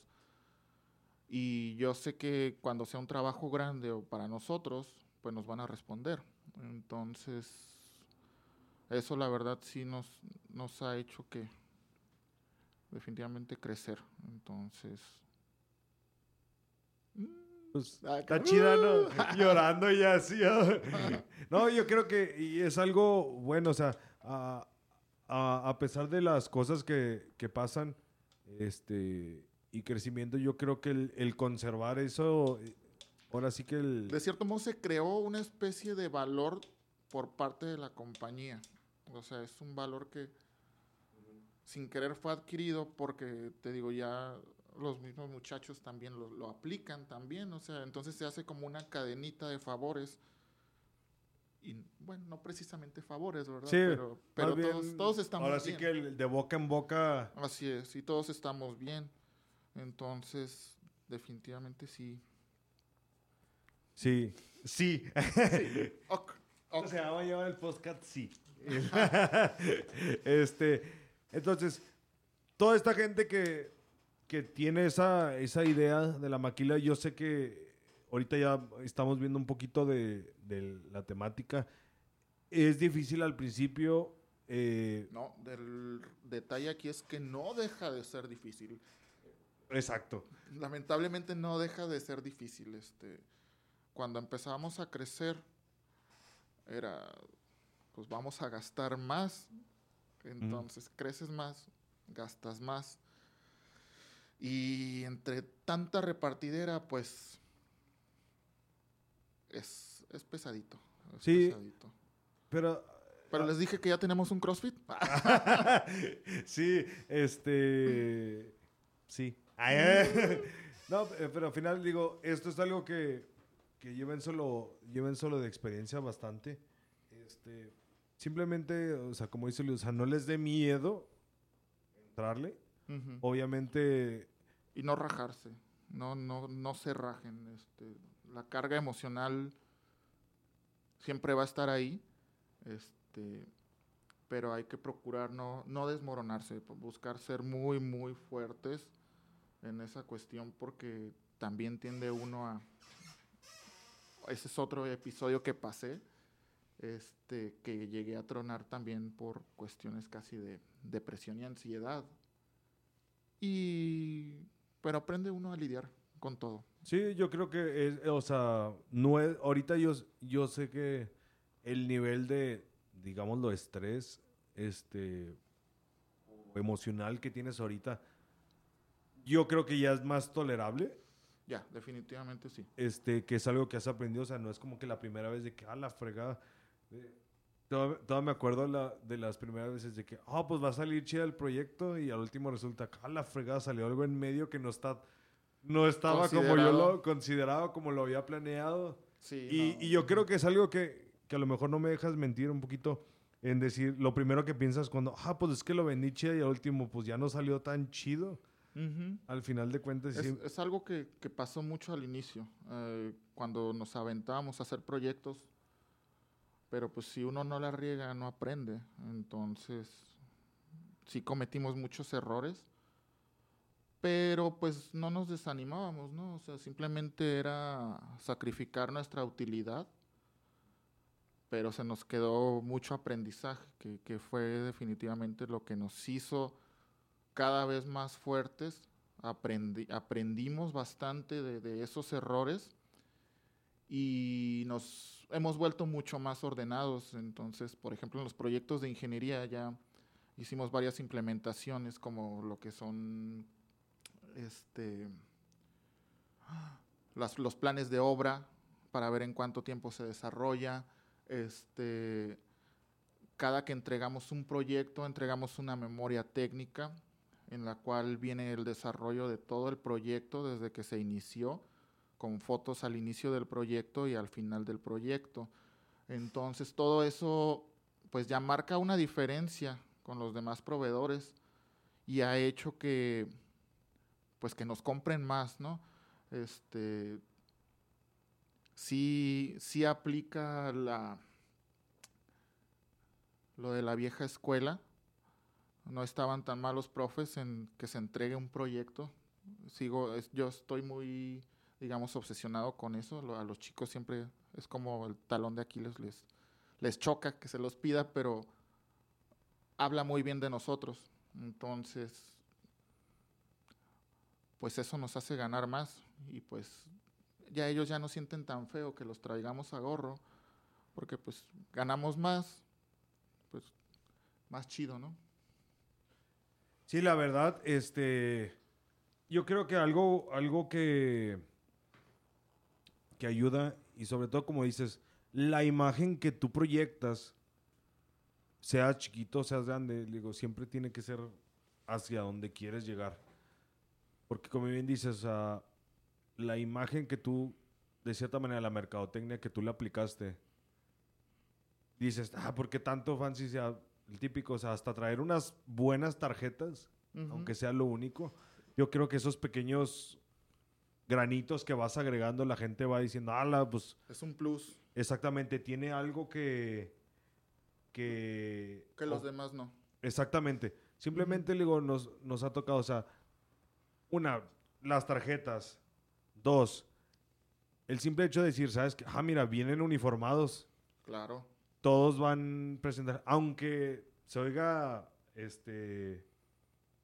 Y yo sé que cuando sea un trabajo grande o para nosotros, pues nos van a responder. Entonces, eso la verdad sí nos, nos ha hecho que definitivamente crecer. Entonces... Pues, ah, está chida, ¿no? Llorando y así. no, yo creo que y es algo bueno, o sea, a, a, a pesar de las cosas que, que, pasan este, y crecimiento, yo creo que el, el, conservar eso, ahora sí que el... De cierto modo se creó una especie de valor por parte de la compañía. O sea, es un valor que sin querer fue adquirido porque, te digo, ya los mismos muchachos también lo, lo, aplican también, o sea, entonces se hace como una cadenita de favores. Y bueno, no precisamente favores, ¿verdad? Sí, pero, pero todos, todos, estamos ahora bien. Ahora sí que el de boca en boca. Así es, y todos estamos bien. Entonces, definitivamente sí. Sí, sí. sí. Ok, ok. O sea, vamos a llevar el podcast sí. este, entonces, toda esta gente que que tiene esa, esa idea de la maquila. Yo sé que ahorita ya estamos viendo un poquito de, de la temática. Es difícil al principio. Eh, no, el detalle aquí es que no deja de ser difícil. Exacto. Lamentablemente no deja de ser difícil. Este, cuando empezamos a crecer, era, pues vamos a gastar más. Entonces mm. creces más, gastas más y entre tanta repartidera, pues es, es pesadito. Es sí. Pesadito. Pero. Pero les dije que ya tenemos un CrossFit. sí, este. Sí. no, pero al final digo, esto es algo que, que lleven solo, lleven solo de experiencia bastante. Este, simplemente, o sea, como dice Luis, o sea, no les dé miedo entrarle. Obviamente. Y no rajarse. No, no, no se rajen. Este, la carga emocional siempre va a estar ahí. Este, pero hay que procurar no, no desmoronarse, buscar ser muy, muy fuertes en esa cuestión porque también tiende uno a... Ese es otro episodio que pasé, este, que llegué a tronar también por cuestiones casi de depresión y ansiedad. Y, pero aprende uno a lidiar con todo. Sí, yo creo que es, o sea, no es, ahorita yo, yo sé que el nivel de, digámoslo, estrés, este, emocional que tienes ahorita, yo creo que ya es más tolerable. Ya, definitivamente sí. Este, que es algo que has aprendido, o sea, no es como que la primera vez de que, ah, la fregada. Todavía, me acuerdo la, de las primeras veces de que, ah, pues va a salir chida el proyecto y al último resulta que, ah, la fregada salió algo en medio que no está, no estaba como yo lo consideraba, como lo había planeado. Sí, y, no. y yo creo que es algo que, que, a lo mejor no me dejas mentir un poquito en decir, lo primero que piensas cuando, ah, pues es que lo vendí chida y al último, pues ya no salió tan chido. Uh -huh. Al final de cuentas, es, sí. es algo que, que, pasó mucho al inicio, eh, cuando nos aventábamos a hacer proyectos pero pues si uno no la riega, no aprende. Entonces, sí cometimos muchos errores, pero pues no nos desanimábamos, ¿no? O sea, simplemente era sacrificar nuestra utilidad, pero se nos quedó mucho aprendizaje, que, que fue definitivamente lo que nos hizo cada vez más fuertes. Aprendi aprendimos bastante de, de esos errores y nos hemos vuelto mucho más ordenados. Entonces, por ejemplo, en los proyectos de ingeniería ya hicimos varias implementaciones como lo que son este, las, los planes de obra para ver en cuánto tiempo se desarrolla. Este, cada que entregamos un proyecto, entregamos una memoria técnica en la cual viene el desarrollo de todo el proyecto desde que se inició con fotos al inicio del proyecto y al final del proyecto. Entonces todo eso pues ya marca una diferencia con los demás proveedores y ha hecho que pues que nos compren más, ¿no? Este sí, sí aplica la lo de la vieja escuela. No estaban tan malos profes en que se entregue un proyecto sigo, yo estoy muy, digamos, obsesionado con eso. a los chicos siempre es como el talón de Aquiles, les, les choca que se los pida, pero habla muy bien de nosotros. Entonces, pues eso nos hace ganar más y pues ya ellos ya no sienten tan feo que los traigamos a gorro, porque pues ganamos más, pues más chido, ¿no? Sí, la verdad, este, yo creo que algo, algo que, que ayuda y sobre todo como dices, la imagen que tú proyectas, sea chiquito, seas grande, digo, siempre tiene que ser hacia donde quieres llegar. Porque como bien dices, la imagen que tú, de cierta manera, la mercadotecnia que tú le aplicaste, dices, ah, ¿por qué tanto fancy sea el típico? O sea, hasta traer unas buenas tarjetas, aunque sea lo único. Yo creo que esos pequeños granitos que vas agregando, la gente va diciendo, ala, pues... Es un plus. Exactamente, tiene algo que... Que, que los demás no. Exactamente. Simplemente, digo, nos, nos ha tocado, o sea, una, las tarjetas. Dos, el simple hecho de decir, ¿sabes qué? Ah, mira, vienen uniformados. Claro. Todos van a presentar, aunque se oiga, este,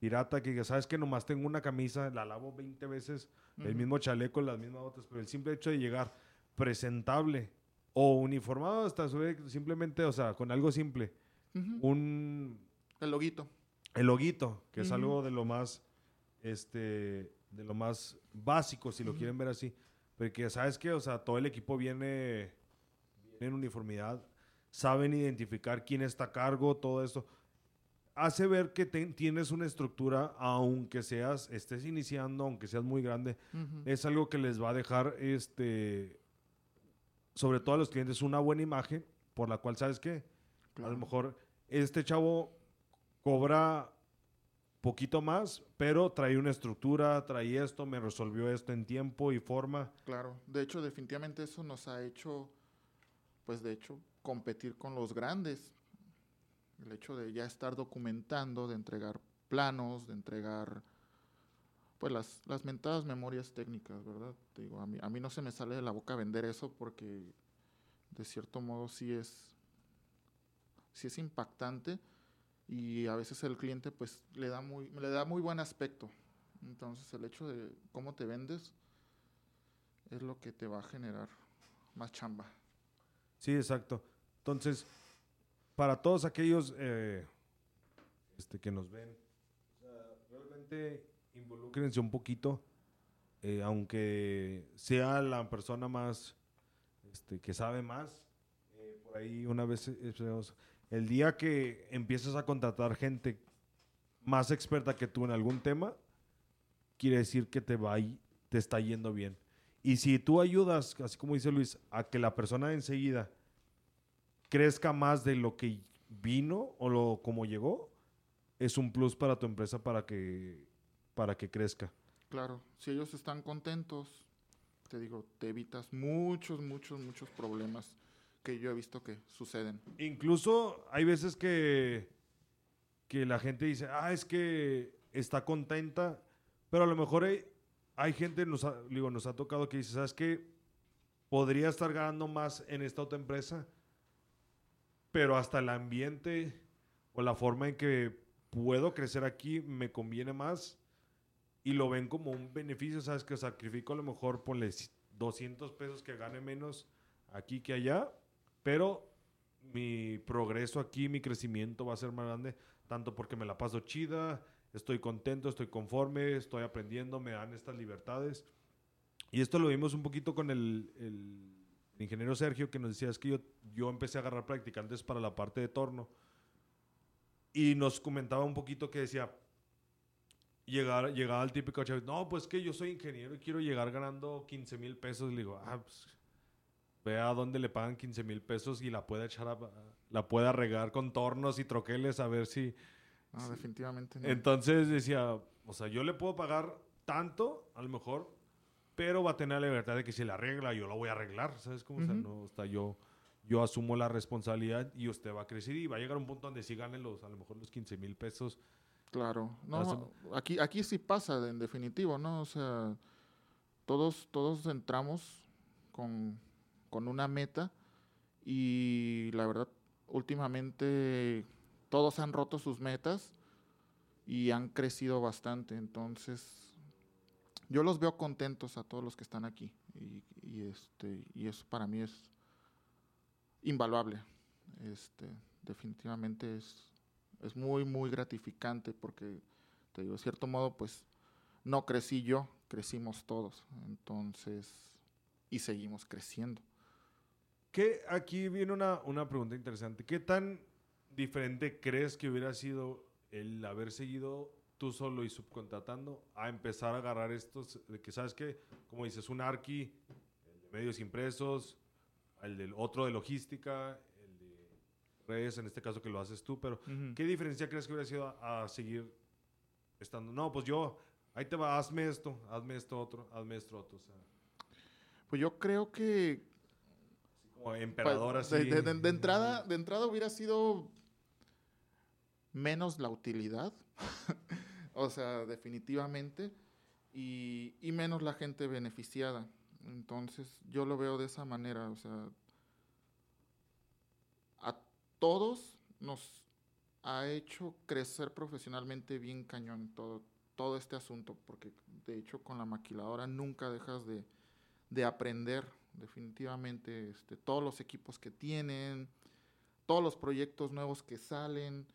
pirata, que ¿sabes que Nomás tengo una camisa, la lavo 20 veces, el mismo chaleco, las mismas botas, pero el simple hecho de llegar presentable o uniformado hasta simplemente, o sea, con algo simple. Un... El loguito. El loguito, que es algo de lo más este, de lo más básico, si lo quieren ver así. Porque, ¿sabes qué? O sea, todo el equipo viene, en uniformidad, saben identificar quién está a cargo, todo esto. Hace ver que tienes una estructura, aunque seas, estés iniciando, aunque seas muy grande, es algo que les va a dejar, este, sobre todo a los clientes, una buena imagen, por la cual, ¿sabes qué? A lo mejor este chavo cobra poquito más, pero traía una estructura, traía esto, me resolvió esto en tiempo y forma. Claro, de hecho, definitivamente eso nos ha hecho, pues de hecho, competir con los grandes. El hecho de ya estar documentando, de entregar planos, de entregar, pues las, las mentadas memorias técnicas, ¿verdad? digo, a mí, a mí no se me sale de la boca vender eso porque de cierto modo sí es, sí es impactante y a veces el cliente pues le da muy, le da muy buen aspecto. Entonces el hecho de cómo te vendes es lo que te va a generar más chamba. Sí, exacto. Entonces, para todos aquellos eh, este, que nos ven, realmente involúcrense un poquito, eh, aunque sea la persona más este, que sabe más. Eh, por ahí una vez el día que empiezas a contratar gente más experta que tú en algún tema, quiere decir que te va te está yendo bien. Y si tú ayudas, así como dice Luis, a que la persona enseguida crezca más de lo que vino o lo como llegó, es un plus para tu empresa para que para que crezca. Claro, si ellos están contentos, te digo, te evitas muchos, muchos, muchos problemas que yo he visto que suceden. Incluso hay veces que, que la gente dice, ah, es que está contenta, pero a lo mejor hay, hay gente, nos ha, digo, nos ha tocado que dice, ¿sabes qué? Podría estar ganando más en esta otra empresa, pero hasta el ambiente o la forma en que puedo crecer aquí me conviene más y lo ven como un beneficio, ¿sabes? Que sacrifico a lo mejor, ponle 200 pesos que gane menos aquí que allá, pero mi progreso aquí, mi crecimiento va a ser más grande, tanto porque me la paso chida, estoy contento, estoy conforme, estoy aprendiendo, me dan estas libertades. Y esto lo vimos un poquito con el, ingeniero Sergio, que nos decía, es que yo, yo empecé a agarrar practicantes para la parte de torno. Y nos comentaba un poquito que decía, llegar, llegaba al típico chaval, no, pues que yo soy ingeniero y quiero llegar ganando 15 mil pesos. Le digo, ah, pues vea dónde le pagan 15 mil pesos y la pueda echar a, la pueda regar con tornos y troqueles a ver si... No, definitivamente no. Entonces decía, o sea, yo le puedo pagar tanto, a lo mejor, pero va a tener la libertad de que si la arregla, yo lo voy a arreglar, ¿sabes cómo? no, está yo, yo asumo la responsabilidad y usted va a crecer y va a llegar a un punto donde sí gane los, a lo mejor los 15 mil pesos Claro, no, aquí, aquí sí pasa en definitivo, ¿no? O sea, todos, todos entramos con, con una meta y la verdad, últimamente todos han roto sus metas y han crecido bastante, entonces yo los veo contentos a todos los que están aquí y, este y eso para mí es invaluable. Este definitivamente es, es muy muy gratificante porque te digo de cierto modo pues no crecí yo crecimos todos. Entonces y seguimos creciendo. Que aquí viene una, una pregunta interesante. Qué tan diferente crees que hubiera sido el haber seguido tú solo y subcontratando a empezar a agarrar estos, de que sabes que, como dices, un arqui, el de medios impresos, el del otro de logística, el de redes, en este caso que lo haces tú, pero ¿qué diferencia crees que hubiera sido a, seguir estando? No, pues yo, ahí te va, hazme esto, hazme esto otro, hazme esto otro. pues yo creo que... como emperador pues, así. de, entrada, de entrada hubiera sido menos la utilidad. o sea, definitivamente. Y, menos la gente beneficiada. Entonces, yo lo veo de esa manera. O sea, a todos nos ha hecho crecer profesionalmente bien cañón todo, todo este asunto, porque de hecho con la maquiladora nunca dejas de, de aprender definitivamente este, todos los equipos que tienen, todos los proyectos nuevos que salen,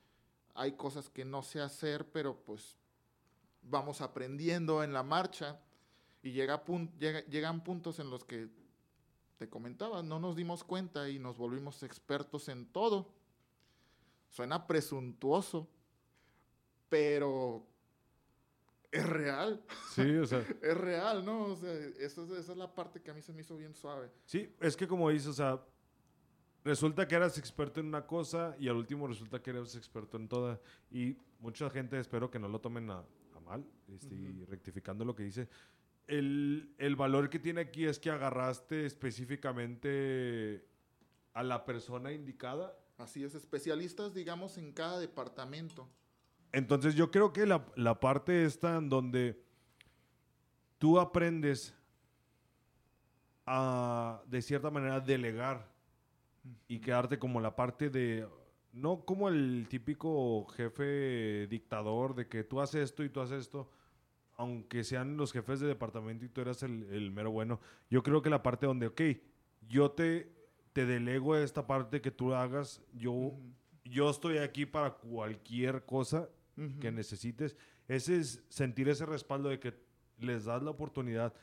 hay cosas que no sé hacer, pero pues vamos aprendiendo en la marcha y llega, llegan puntos en los que te comentaba, no nos dimos cuenta y nos volvimos expertos en todo. Suena presuntuoso, pero es real. Sí, o sea. es real, ¿no? O sea, esa es, esa es la parte que a mí se me hizo bien suave. Sí, es que como dices, o sea, resulta que eras experto en una cosa y al último resulta que eras experto en toda. Y mucha gente, espero que no lo tomen a, mal, este, rectificando lo que dice. El, el, valor que tiene aquí es que agarraste específicamente a la persona indicada. Así es, especialistas, digamos, en cada departamento. Entonces yo creo que la, la parte está en donde tú aprendes a, de cierta manera, delegar y quedarte como la parte de, no como el típico jefe dictador de que tú haces esto y tú haces esto, aunque sean los jefes de departamento y tú eras el, mero bueno. Yo creo que la parte donde, ok, yo te, te delego esta parte que tú hagas, yo, yo estoy aquí para cualquier cosa que necesites. Ese es sentir ese respaldo de que les das la oportunidad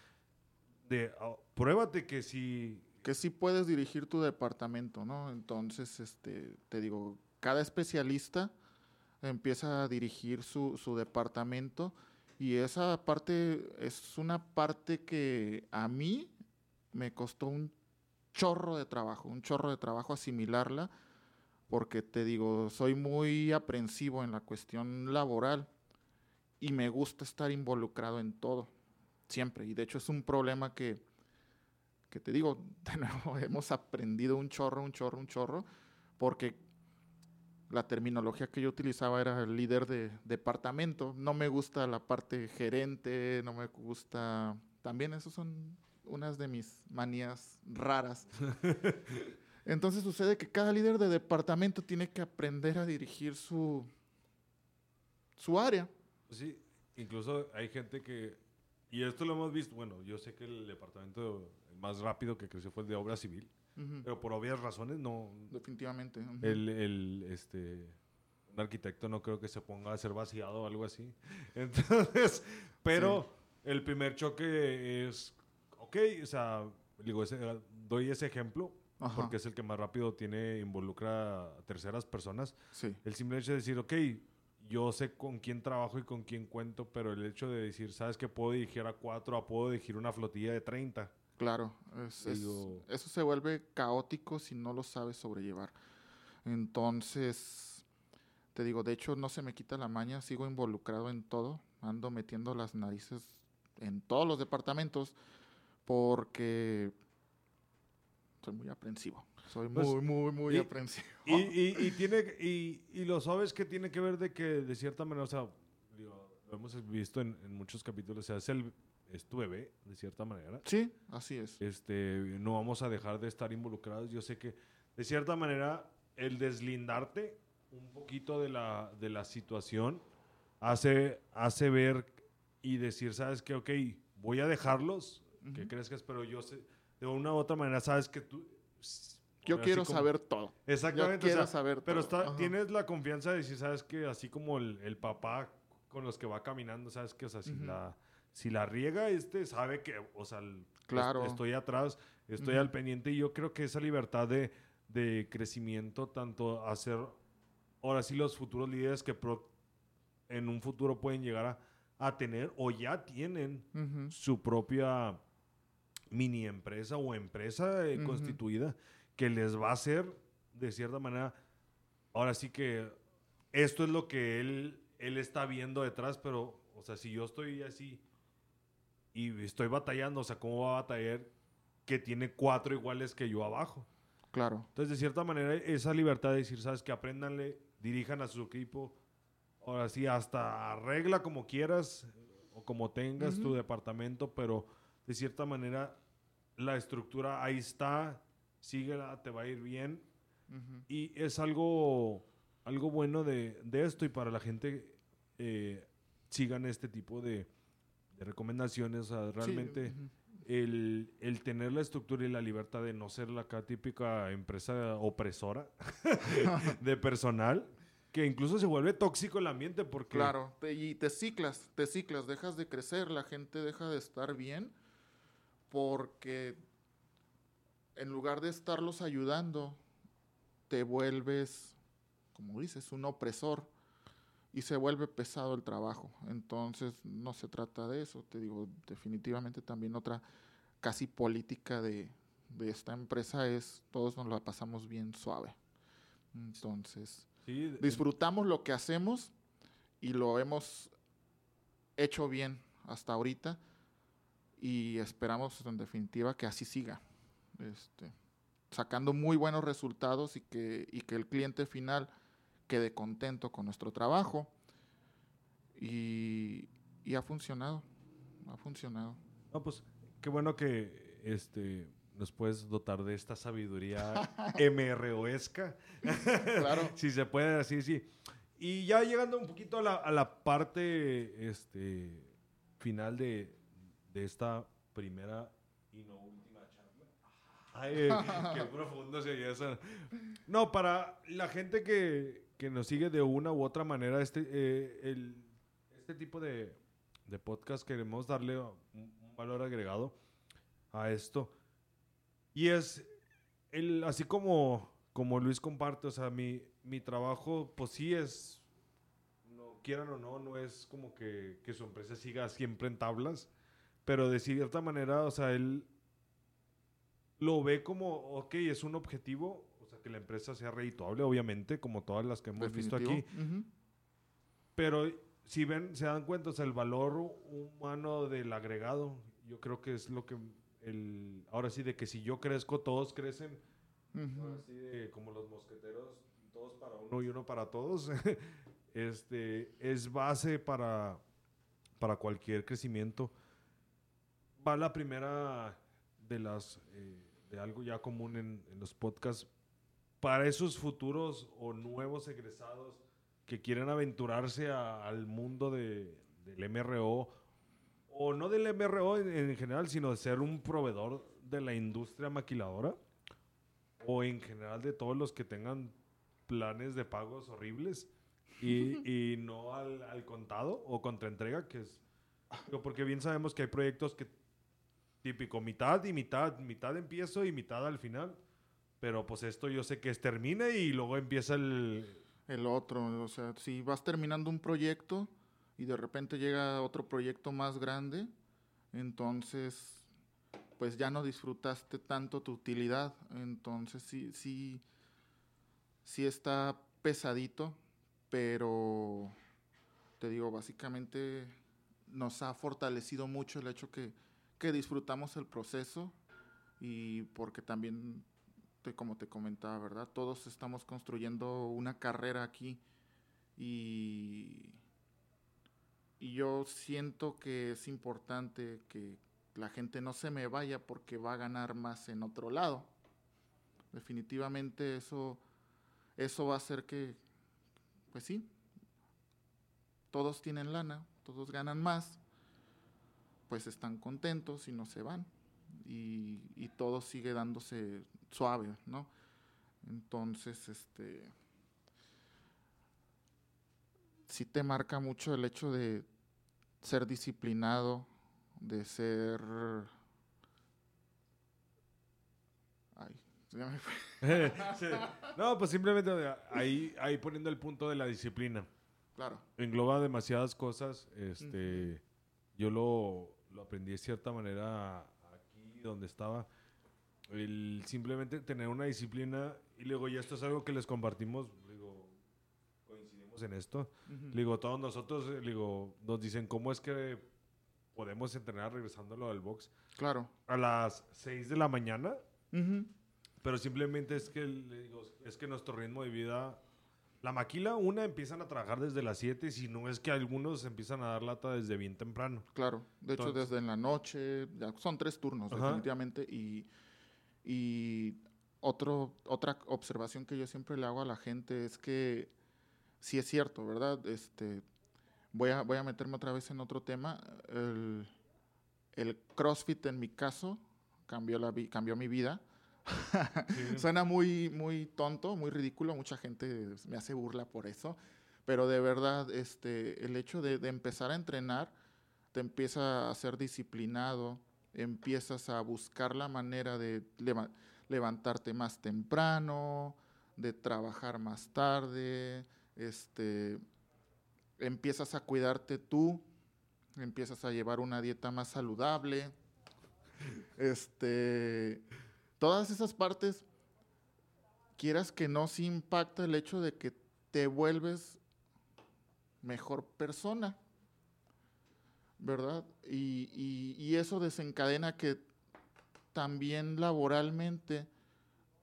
de, oh, pruébate que si que sí puedes dirigir tu departamento, ¿no? Entonces, este, te digo, cada especialista empieza a dirigir su, su departamento y esa parte es una parte que a mí me costó un chorro de trabajo, un chorro de trabajo asimilarla, porque te digo, soy muy aprensivo en la cuestión laboral y me gusta estar involucrado en todo, siempre. Y de hecho es un problema que que te digo, de nuevo, hemos aprendido un chorro, un chorro, un chorro, porque la terminología que yo utilizaba era el líder de departamento. No me gusta la parte gerente, no me gusta... También esas son unas de mis manías raras. Entonces sucede que cada líder de departamento tiene que aprender a dirigir su, su área. Sí, incluso hay gente que, y esto lo hemos visto, bueno, yo sé que el departamento más rápido que creció fue el de obra civil. Pero por obvias razones no. Definitivamente. el, el, este, un arquitecto no creo que se ponga a ser vaciado o algo así. Entonces, pero el primer choque es, ok, o sea, digo, ese, doy ese ejemplo. Porque es el que más rápido tiene, involucra a terceras personas. Sí. El simple hecho de decir, ok, yo sé con quién trabajo y con quién cuento, pero el hecho de decir, ¿sabes que puedo dirigir a cuatro o puedo dirigir una flotilla de 30? Claro, eso se vuelve caótico si no lo sabes sobrellevar. Entonces, te digo, de hecho no se me quita la maña, sigo involucrado en todo, ando metiendo las narices en todos los departamentos porque soy muy aprensivo. Soy pues, muy, muy, muy y, aprensivo. Y, y, tiene, y, y, lo sabes que tiene que ver de que, de cierta manera, o sea, lo hemos visto en, en muchos capítulos, o sea, es, el, es tu bebé, de cierta manera. Sí, así es. Este, no vamos a dejar de estar involucrados. Yo sé que, de cierta manera, el deslindarte un poquito de la, de la situación hace, hace ver y decir, ¿sabes qué? Ok, voy a dejarlos. ¿Qué Ujú. crees que es? Pero yo sé, de una u otra manera, sabes que tú... Yo quiero como- saber todo. Yo Exactamente. o quiero sea, saber pero todo. está, Ajá. tienes la confianza de decir, sabes que así como el, el papá con los que va caminando, sabes que, o sea, si, la, si la riega, este sabe que, o sea, el- est- Claro. estoy atrás, estoy al pendiente y yo creo que esa libertad de, de crecimiento, tanto hacer, ahora sí, los futuros líderes que pro- en un futuro pueden llegar a, a tener o ya tienen su propia mini empresa o empresa eh, constituida que les va a hacer de cierta manera ahora sí que esto es lo que él él está viendo detrás pero o sea si yo estoy así y estoy batallando o sea cómo va a batallar que tiene cuatro iguales que yo abajo Claro. entonces, de cierta manera, esa libertad de decir, sabes, que aprendanle, dirijan a su equipo, ahora sí, hasta arregla como quieras o como tengas tu departamento, pero de cierta manera, la estructura ahí está, síguela, te va a ir bien. Y es algo, algo bueno de, de esto y para la gente, eh, sigan este tipo de, de recomendaciones, o sea, Sí, realmente el, el tener la estructura y la libertad de no ser la acá típica empresa opresora de personal, que incluso se vuelve tóxico el ambiente porque... Claro, te- y te ciclas, te ciclas, dejas de crecer, la gente deja de estar bien porque en lugar de estarlos ayudando, te vuelves, como dices, un opresor y se vuelve pesado el trabajo. Entonces no se trata de eso, te digo, definitivamente también otra casi política de, de esta empresa es todos nos la pasamos bien suave. Entonces Sí, disfrutamos lo que hacemos y lo hemos hecho bien hasta ahorita y esperamos en definitiva que así siga. Este, sacando muy buenos resultados y que, y que el cliente final quede contento con nuestro trabajo. Y, y ha funcionado, ha funcionado. No, pues qué bueno que este, nos puedes dotar de esta sabiduría MROesca. Claro. si se puede así, sí. Y ya llegando un poquito a la, a la parte este, final de, de esta primera y no. Ay, qué profundo se oye eso. No, para la gente que, que nos sigue de una u otra manera, este, eh, el, este tipo de, de podcast queremos darle un, un valor agregado a esto. Y es el, así como, como Luis comparte, o sea, mi, mi trabajo, pues sí es, no quieran o no, no es como que, que su empresa siga siempre en tablas, pero de cierta manera, o sea, él lo ve como, ok, es un objetivo, o sea, que la empresa sea redituable, obviamente, como todas las que hemos visto aquí, Definitivo. Ujú. pero si ven, se dan cuenta, o sea, el valor humano del agregado, yo creo que es lo que, el, ahora sí, de que si yo crezco, todos crecen, Ujú. Ahora sí, de como los mosqueteros, todos para uno y uno para todos, este, es base para, para cualquier crecimiento. Va la primera de las, eh, algo ya común en, en los podcasts, para esos futuros o nuevos egresados que quieren aventurarse a- al mundo de, del MRO, o no del MRO en, en general, sino de ser un proveedor de la industria maquiladora o en general de todos los que tengan planes de pagos horribles y, y no al, al contado o contraentrega, que es... Porque bien sabemos que hay proyectos que típico, mitad y mitad, mitad empiezo y mitad al final, pero pues esto yo sé que es termina y luego empieza el... el otro. O sea, si vas terminando un proyecto y de repente llega otro proyecto más grande, entonces pues ya no disfrutaste tanto tu utilidad. Entonces sí, sí, sí está pesadito, pero te digo, básicamente nos ha fortalecido mucho el hecho que, que disfrutamos el proceso y porque también como te comentaba, ¿verdad? Todos estamos construyendo una carrera aquí y, y yo siento que es importante que la gente no se me vaya porque va a ganar más en otro lado. Definitivamente eso, eso va a hacer que, pues sí, todos tienen lana, todos ganan más, pues están contentos y no se van. Y, y todo sigue dándose suave, ¿no? Entonces, este, sí te marca mucho el hecho de ser disciplinado, de ser... Ay, ya me fue. Sí. No, pues simplemente ahí, ahí poniendo el punto de la disciplina. Claro. Engloba demasiadas cosas. Este, Yo lo, lo aprendí de cierta manera aquí donde estaba. El simplemente tener una disciplina y luego ya esto es algo que les compartimos, digo, coincidimos en esto. Ujú. Le Digo, todos nosotros, digo, nos dicen cómo es que podemos entrenar regresando a lo del box Claro. a las 6 de la mañana, Ujú. pero simplemente es que, digo, es que nuestro ritmo de vida, la maquila, una, empiezan a trabajar desde las 7, si no es que algunos empiezan a dar lata desde bien temprano. Claro, de hecho desde en la noche, ya son tres turnos Ajá. definitivamente y, y otro, otra observación que yo siempre le hago a la gente es que sí es cierto, ¿verdad? Este, voy, a, voy a meterme otra vez en otro tema. El, el CrossFit en mi caso cambió, la, cambió mi vida. Sí. Suena muy, muy tonto, muy ridículo, mucha gente me hace burla por eso, pero de verdad, este, el hecho de, de empezar a entrenar te empieza a ser disciplinado, empiezas a buscar la manera de leva- levantarte más temprano, de trabajar más tarde, este, empiezas a cuidarte tú, empiezas a llevar una dieta más saludable, este, todas esas partes, quieras que no, sí impacta el hecho de que te vuelves mejor persona, ¿verdad? Y, y- y eso desencadena que también laboralmente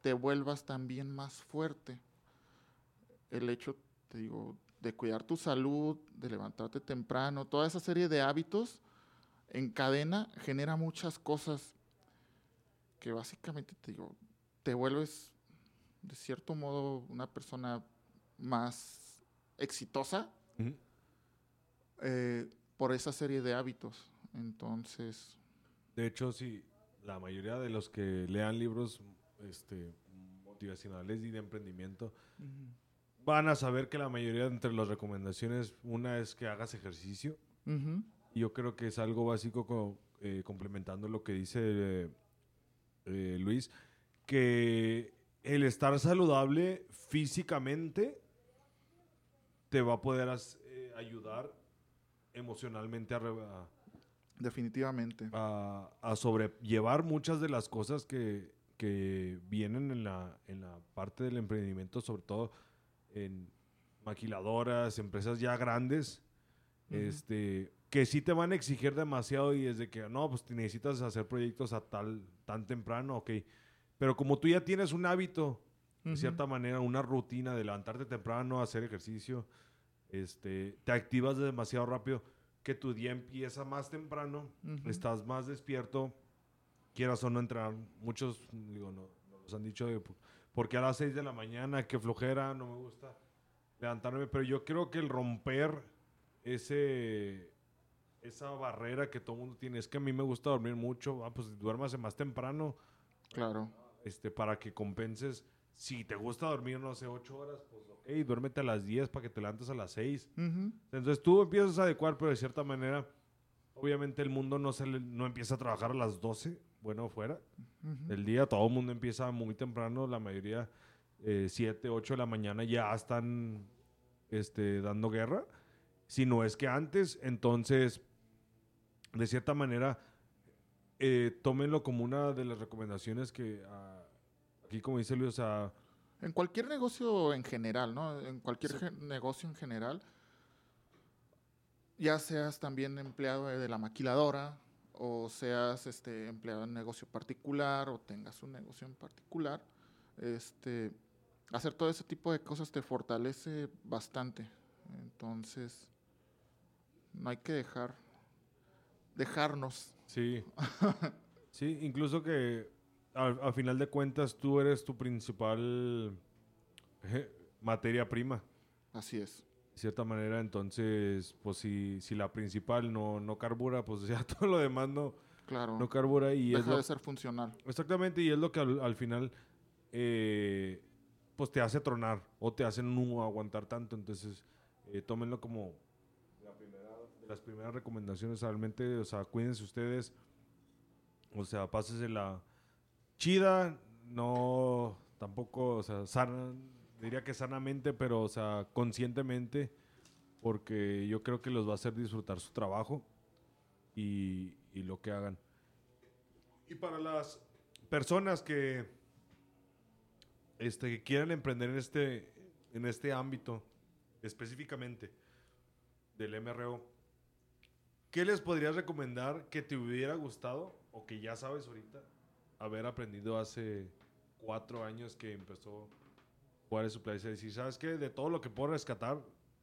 te vuelvas también más fuerte. El hecho, te digo, de cuidar tu salud, de levantarte temprano, toda esa serie de hábitos en cadena genera muchas cosas que básicamente te digo, te vuelves de cierto modo una persona más exitosa eh, por esa serie de hábitos. Entonces, De hecho, sí, la mayoría de los que lean libros este, motivacionales y de emprendimiento van a saber que la mayoría entre las recomendaciones, una es que hagas ejercicio. Y Yo creo que es algo básico co- eh, complementando lo que dice eh, eh, Luis, que el estar saludable físicamente te va a poder as- eh, ayudar emocionalmente a, definitivamente. a, a sobrellevar muchas de las cosas que, que vienen en la, en la parte del emprendimiento, sobre todo en maquiladoras, empresas ya grandes, este, que sí te van a exigir demasiado y desde que, no, pues necesitas hacer proyectos a tal, tan temprano, ok. Pero como tú ya tienes un hábito, de Ujú. cierta manera, una rutina de levantarte temprano, hacer ejercicio, este, te activas demasiado rápido, que tu día empieza más temprano, Ujú. estás más despierto, quieras o no entrenar. Muchos, digo, no, nos han dicho, de, ¿por qué a las 6 de la mañana? Qué flojera, no me gusta levantarme. Pero yo creo que el romper ese, esa barrera que todo mundo tiene, es que a mí me gusta dormir mucho, ah, pues duérmase más temprano Claro. este, para que compenses. Si te gusta dormir, no sé, 8 horas, pues ok, duérmete a las 10 para que te levantes a las 6. Ujú. Entonces tú empiezas a adecuar, pero de cierta manera, obviamente el mundo no, se le- no empieza a trabajar a las 12, bueno, fuera. Ujú. El día todo el mundo empieza muy temprano, la mayoría 7, 8 de la mañana ya están este, dando guerra. Si no es que antes, entonces, de cierta manera, eh, tómenlo como una de las recomendaciones que ah, aquí, como dice Luis, o sea, En cualquier negocio en general, ¿no? En cualquier Sí. negocio en general, ya seas también empleado de la maquiladora o seas este empleado en negocio particular o tengas un negocio en particular, este hacer todo ese tipo de cosas te fortalece bastante. Entonces, no hay que dejar, dejarnos. Sí. sí, incluso que al, final de cuentas tú eres tu principal eh, materia prima. Así es. De cierta manera, entonces, pues si, si la principal no, no carbura, pues ya todo lo demás no, claro. no carbura y Deja de ser funcional. Exactamente, y es lo que al, final eh, pues te hace tronar o te hace no aguantar tanto. Entonces, eh, tómenlo como las primeras recomendaciones. Realmente, o sea, cuídense ustedes. O sea, la chida, no tampoco, o sea, sana, diría que sanamente, pero, o sea, conscientemente, porque yo creo que los va a hacer disfrutar su trabajo y, y lo que hagan. Y para las personas que este, que quieran emprender en este, en este ámbito específicamente del MRO, ¿qué les podrías recomendar que te hubiera gustado o que ya sabes ahorita haber aprendido hace cuatro años que empezó Juárez Supply? Es decir, ¿sabes qué? De todo lo que puedo rescatar,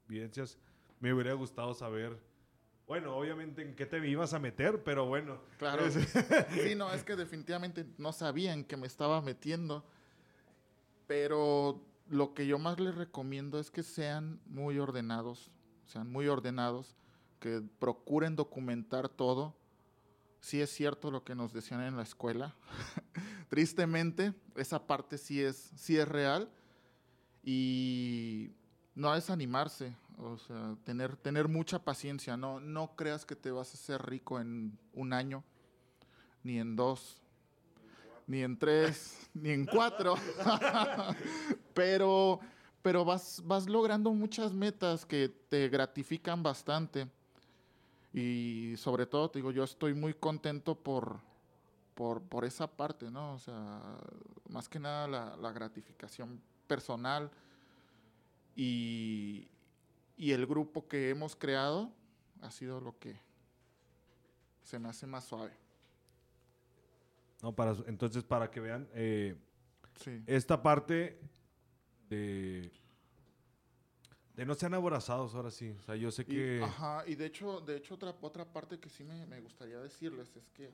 evidencias, me hubiera gustado saber bueno, obviamente en qué te ibas a meter, pero bueno. Claro. sí, no, es que definitivamente no sabía en qué me estaba metiendo. Pero lo que yo más les recomiendo es que sean muy ordenados, sean muy ordenados, que procuren documentar todo. Sí es cierto lo que nos decían en la escuela. Tristemente, esa parte sí es, sí es real. Y no desanimarse, o sea, tener, tener mucha paciencia. No, no creas que te vas a hacer rico en un año, ni en dos, ni en tres, ni en cuatro, pero, pero vas, vas logrando muchas metas que te gratifican bastante. Y sobre todo, te digo, yo estoy muy contento por, por, esa parte, ¿no? O sea, más que nada la, la gratificación personal y, y el grupo que hemos creado ha sido lo que se me hace más suave. No, para, entonces, para que vean, eh, esta parte de, de no sean abrazados ahora sí. O sea, yo sé que... ajá, y de hecho, de hecho otra, otra parte que sí me, me gustaría decirles es que,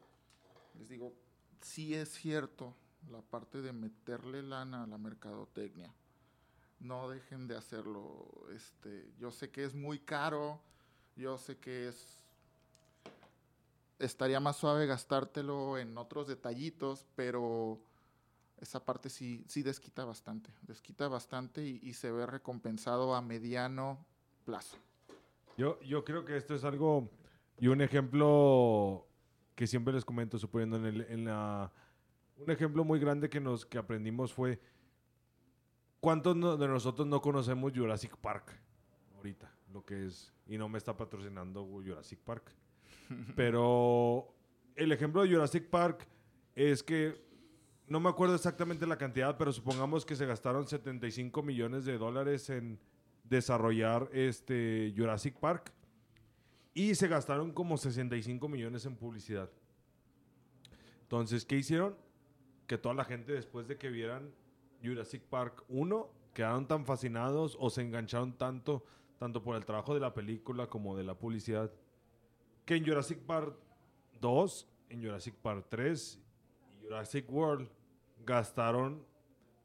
les digo, sí es cierto la parte de meterle lana a la mercadotecnia. No dejen de hacerlo. Este, yo sé que es muy caro, yo sé que es estaría más suave gastártelo en otros detallitos, pero esa parte sí, sí desquita bastante, desquita bastante y, se ve recompensado a mediano plazo. Yo, yo creo que esto es algo y un ejemplo que siempre les comento, suponiendo en, en la... Un ejemplo muy grande que, nos, que aprendimos fue, ¿cuántos de nosotros no conocemos Jurassic Park ahorita? Lo que es, y no me está patrocinando Jurassic Park. Pero el ejemplo de Jurassic Park es que no me acuerdo exactamente la cantidad, pero supongamos que se gastaron 75 millones de dólares en desarrollar este Jurassic Park y se gastaron como 65 millones en publicidad. Entonces, ¿qué hicieron? Que toda la gente después de que vieran Jurassic Park 1 quedaron tan fascinados o se engancharon tanto tanto por el trabajo de la película como de la publicidad que en Jurassic Park 2, en Jurassic Park 3 y Jurassic World gastaron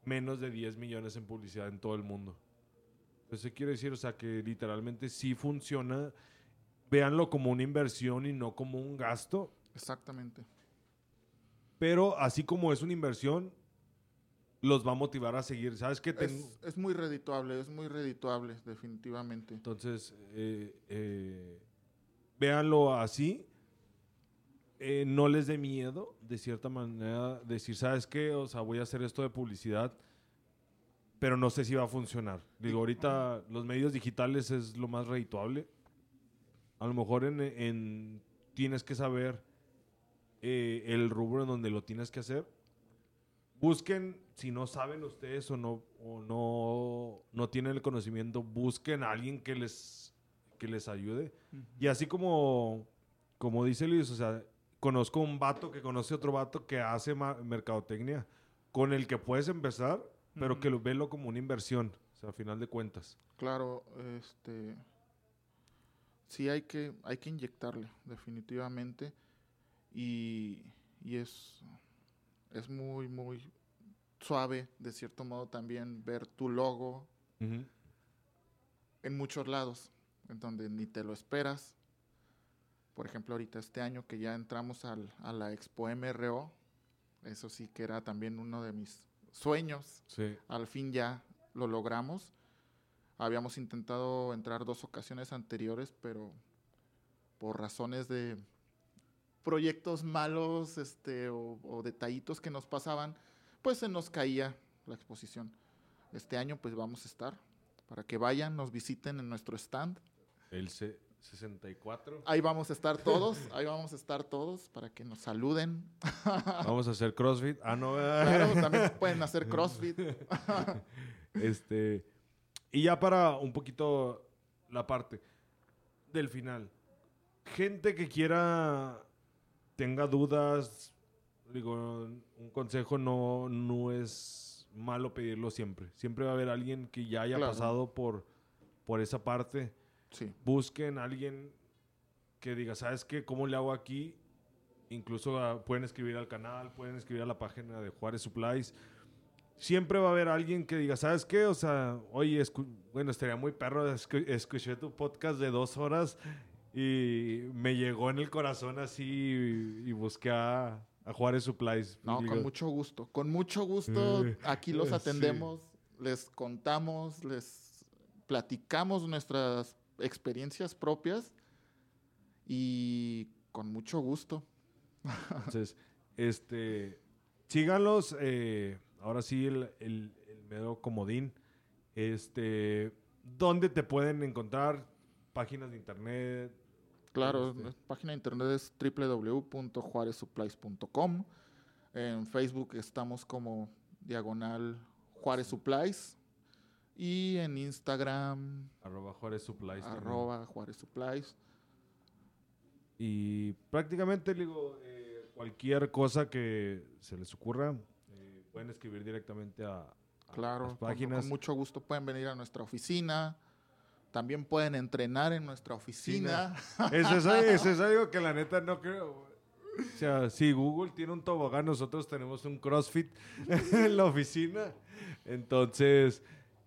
menos de 10 millones en publicidad en todo el mundo. Eso quiere decir, o sea, que literalmente sí funciona. Véanlo como una inversión y no como un gasto. Exactamente. Pero así como es una inversión, los va a motivar a seguir. ¿Sabes qué? Es, es, muy redituable, es muy redituable, definitivamente. Entonces, eh, eh, véanlo así. Eh, no les dé miedo, de cierta manera, decir, ¿sabes qué? O sea, voy a hacer esto de publicidad, pero no sé si va a funcionar. Digo, ahorita los medios digitales es lo más redituable. A lo mejor en, tienes que saber eh, el rubro en donde lo tienes que hacer. Busquen, si no saben ustedes o no, o no, no tienen el conocimiento, busquen a alguien que les que les ayude. Y así como, como dice Luis, o sea, conozco un vato que conoce otro vato que hace mercadotecnia, con el que puedes empezar, pero que lo velo como una inversión, o sea, a final de cuentas. Claro, este... sí hay que, hay que inyectarle, definitivamente. Y, y es, es muy, muy suave, de cierto modo, también ver tu logo en muchos lados, en donde ni te lo esperas. Por ejemplo, ahorita este año que ya entramos al, a la Expo MRO, eso sí que era también uno de mis sueños. Al fin ya lo logramos. Habíamos intentado entrar dos ocasiones anteriores, pero por razones de proyectos malos este, o, detallitos que nos pasaban, pues se nos caía la exposición. Este año pues vamos a estar para que vayan, nos visiten en nuestro stand. El C 64. Ahí vamos a estar todos, ahí vamos a estar todos para que nos saluden. Vamos a hacer CrossFit. Ah, no, Claro, también pueden hacer CrossFit. este, y ya para un poquito la parte del final. Gente que quiera, tenga dudas, digo, un consejo no, no es malo pedirlo siempre. Siempre va a haber alguien que ya haya pasado por, por esa parte. Sí. Busquen a alguien que diga, ¿sabes qué? ¿Cómo le hago aquí? Incluso ah, pueden escribir al canal, pueden escribir a la página de Juárez Supplies siempre va a haber alguien que diga, ¿sabes qué? O sea, oye, bueno, estaría muy perro, escuché tu podcast de dos horas y me llegó en el corazón así y, busqué a, Juárez Supplies. No, con mucho gusto, con mucho gusto. Eh, aquí los atendemos, les contamos, les platicamos nuestras experiencias propias y con mucho gusto. Entonces, este, síganlos. Eh, ahora sí el, el, medio comodín. Este, ¿Dónde te pueden encontrar? Páginas de internet. Claro, este. la página de internet es www.juarezsupplies.com. En Facebook estamos como diagonal Juárez Supplies. Y en Instagram. Arroba Juárez Supplies. Arroba Juárez Supplies. Y prácticamente digo, eh, cualquier cosa que se les ocurra, pueden escribir directamente a, claro, las páginas. Con, mucho gusto pueden venir a nuestra oficina. También pueden entrenar en nuestra oficina. eso, es, algo que la neta no creo. O sea, si Google tiene un tobogán, nosotros tenemos un CrossFit en la oficina. Entonces,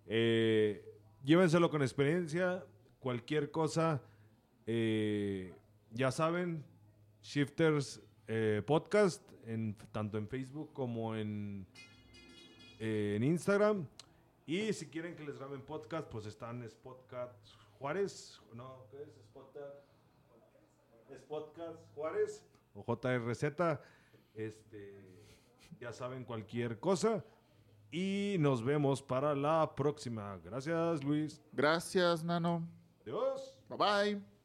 eh, llévenselo con experiencia. Cualquier cosa, eh, ya saben, Shifters eh, Podcast en, tanto en Facebook como en, eh, en Instagram. Y si quieren que les graben podcast, pues están Spotcast Juárez. No, ¿qué es? Spotcast Juárez o JRZ. Este, ya saben cualquier cosa. Y nos vemos para la próxima. Gracias, Luis. Gracias, Nano. Adiós. Bye bye.